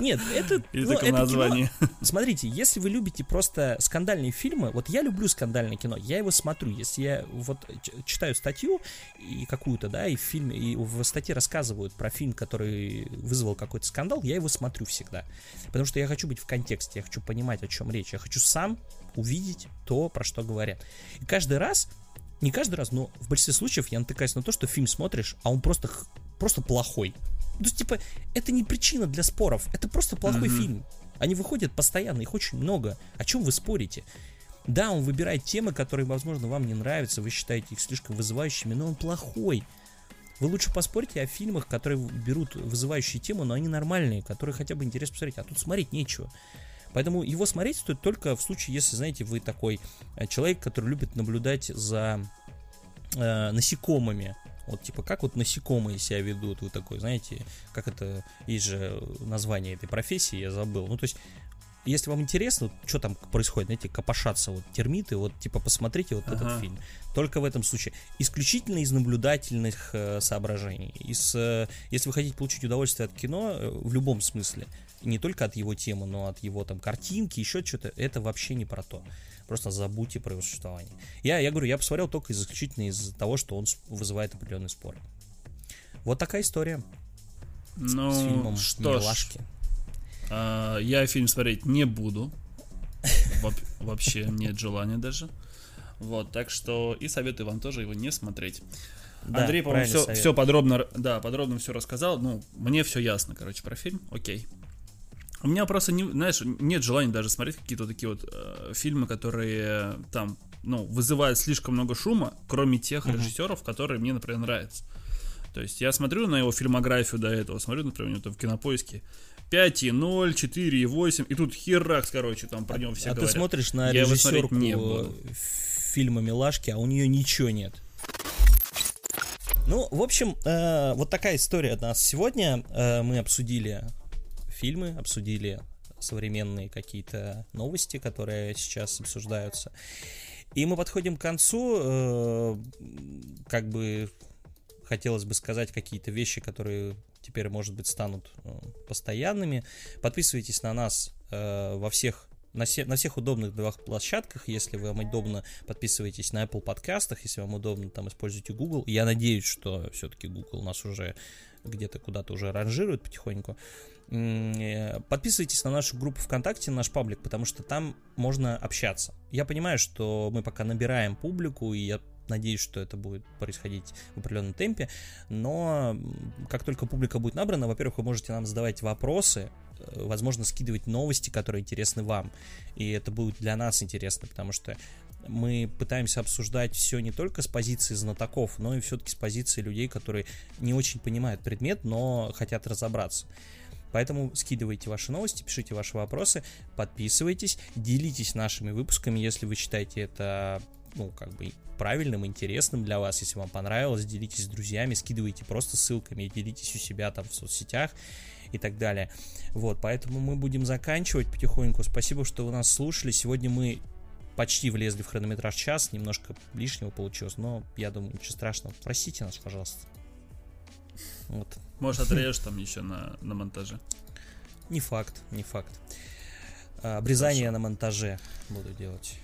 Нет, это... Или ну, это название. Кино... Смотрите, если вы любите просто скандальные фильмы, вот я люблю скандальное кино, я его смотрю. Если я вот читаю статью и какую-то, да, и в фильме, и в статье рассказывают про фильм, который вызвал какой-то скандал, я его смотрю всегда. Потому что я хочу быть в контексте, я хочу понимать, о чем речь. Я хочу сам увидеть то, про что говорят. И каждый раз не каждый раз, но в большинстве случаев я натыкаюсь на то, что фильм смотришь, а он просто, просто плохой. Есть, типа, это не причина для споров, это просто плохой mm-hmm. фильм. Они выходят постоянно, их очень много. О чем вы спорите? Да, он выбирает темы, которые, возможно, вам не нравятся, вы считаете их слишком вызывающими, но он плохой. Вы лучше поспорьте о фильмах, которые берут вызывающие темы, но они нормальные, которые хотя бы интересно посмотреть, а тут смотреть нечего. Поэтому его смотреть стоит только в случае, если, знаете, вы такой э, человек, который любит наблюдать за э, насекомыми. Вот типа как вот насекомые себя ведут, вы такой, знаете, как это, есть же название этой профессии, я забыл. Ну, то есть если вам интересно, что там происходит, знаете, копошатся вот термиты, вот типа посмотрите вот ага. этот фильм. Только в этом случае. Исключительно из наблюдательных э, соображений. Из, э, если вы хотите получить удовольствие от кино э, в любом смысле, не только от его темы, но от его там картинки, еще что-то, это вообще не про то. Просто забудьте про его существование. Я, я говорю, я посмотрел только исключительно из-за того, что он вызывает определенный спор. Вот такая история. Ну, с фильмом что Милашки. Ж, а, я фильм смотреть не буду. Вообще нет желания даже. Вот, так что и советую вам тоже его не смотреть. Да, Андрей, по-моему, все, все подробно, да, подробно все рассказал. Ну, мне все ясно, короче, про фильм. Окей. У меня просто, не, знаешь, нет желания даже смотреть какие-то такие вот э, фильмы, которые там, ну, вызывают слишком много шума, кроме тех uh-huh. режиссеров, которые мне, например, нравятся. То есть я смотрю на его фильмографию до этого, смотрю, например, у него там в кинопоиске 5,0, 4,8, и тут херакс, короче, там про него все а говорят. ты смотришь на я режиссерку не фильма «Милашки», а у нее ничего нет. Ну, в общем, э, вот такая история от нас сегодня. Э, мы обсудили фильмы, обсудили современные какие-то новости, которые сейчас обсуждаются. И мы подходим к концу. Э, как бы хотелось бы сказать какие-то вещи, которые теперь, может быть, станут э, постоянными. Подписывайтесь на нас э, во всех на, все, на всех удобных двух площадках. Если вам удобно, подписывайтесь на Apple подкастах. Если вам удобно, там используйте Google. Я надеюсь, что все-таки Google нас уже где-то куда-то уже ранжирует потихоньку. Э, подписывайтесь на нашу группу ВКонтакте, наш паблик, потому что там можно общаться. Я понимаю, что мы пока набираем публику, и я надеюсь, что это будет происходить в определенном темпе, но как только публика будет набрана, во-первых, вы можете нам задавать вопросы, э, возможно, скидывать новости, которые интересны вам, и это будет для нас интересно, потому что мы пытаемся обсуждать все не только с позиции знатоков, но и все-таки с позиции людей, которые не очень понимают предмет, но хотят разобраться. Поэтому скидывайте ваши новости, пишите ваши вопросы, подписывайтесь, делитесь нашими выпусками, если вы считаете это ну, как бы правильным, интересным для вас. Если вам понравилось, делитесь с друзьями, скидывайте просто ссылками делитесь у себя там в соцсетях. и так далее. Вот, поэтому мы будем заканчивать потихоньку. Спасибо, что вы нас слушали. Сегодня мы почти влезли в хронометраж час, немножко лишнего получилось, но я думаю, ничего страшного. Простите нас, пожалуйста. Вот. Может, отрежешь там еще на, на монтаже. Не факт, не факт. А, обрезание Хорошо. на монтаже буду делать.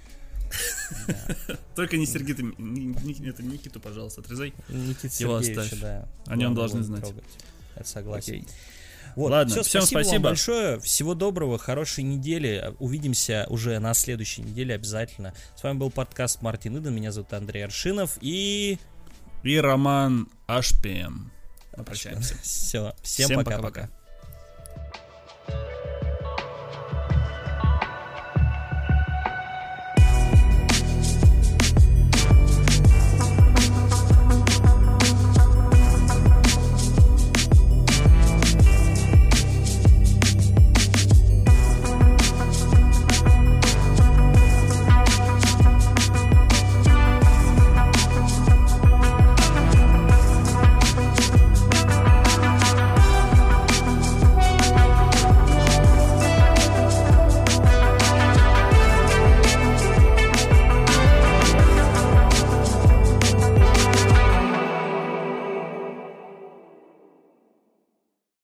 Только не Сергей, это Никиту, пожалуйста, отрезай. Никита Сергеевича, да. О нем должны знать. Согласен. Вот, Ладно, все, всем спасибо, спасибо. Вам большое. Всего доброго, хорошей недели. Увидимся уже на следующей неделе обязательно. С вами был подкаст Мартин Иден. Меня зовут Андрей Аршинов и... И Роман Ашпем. Прощаемся. Все, всем пока-пока.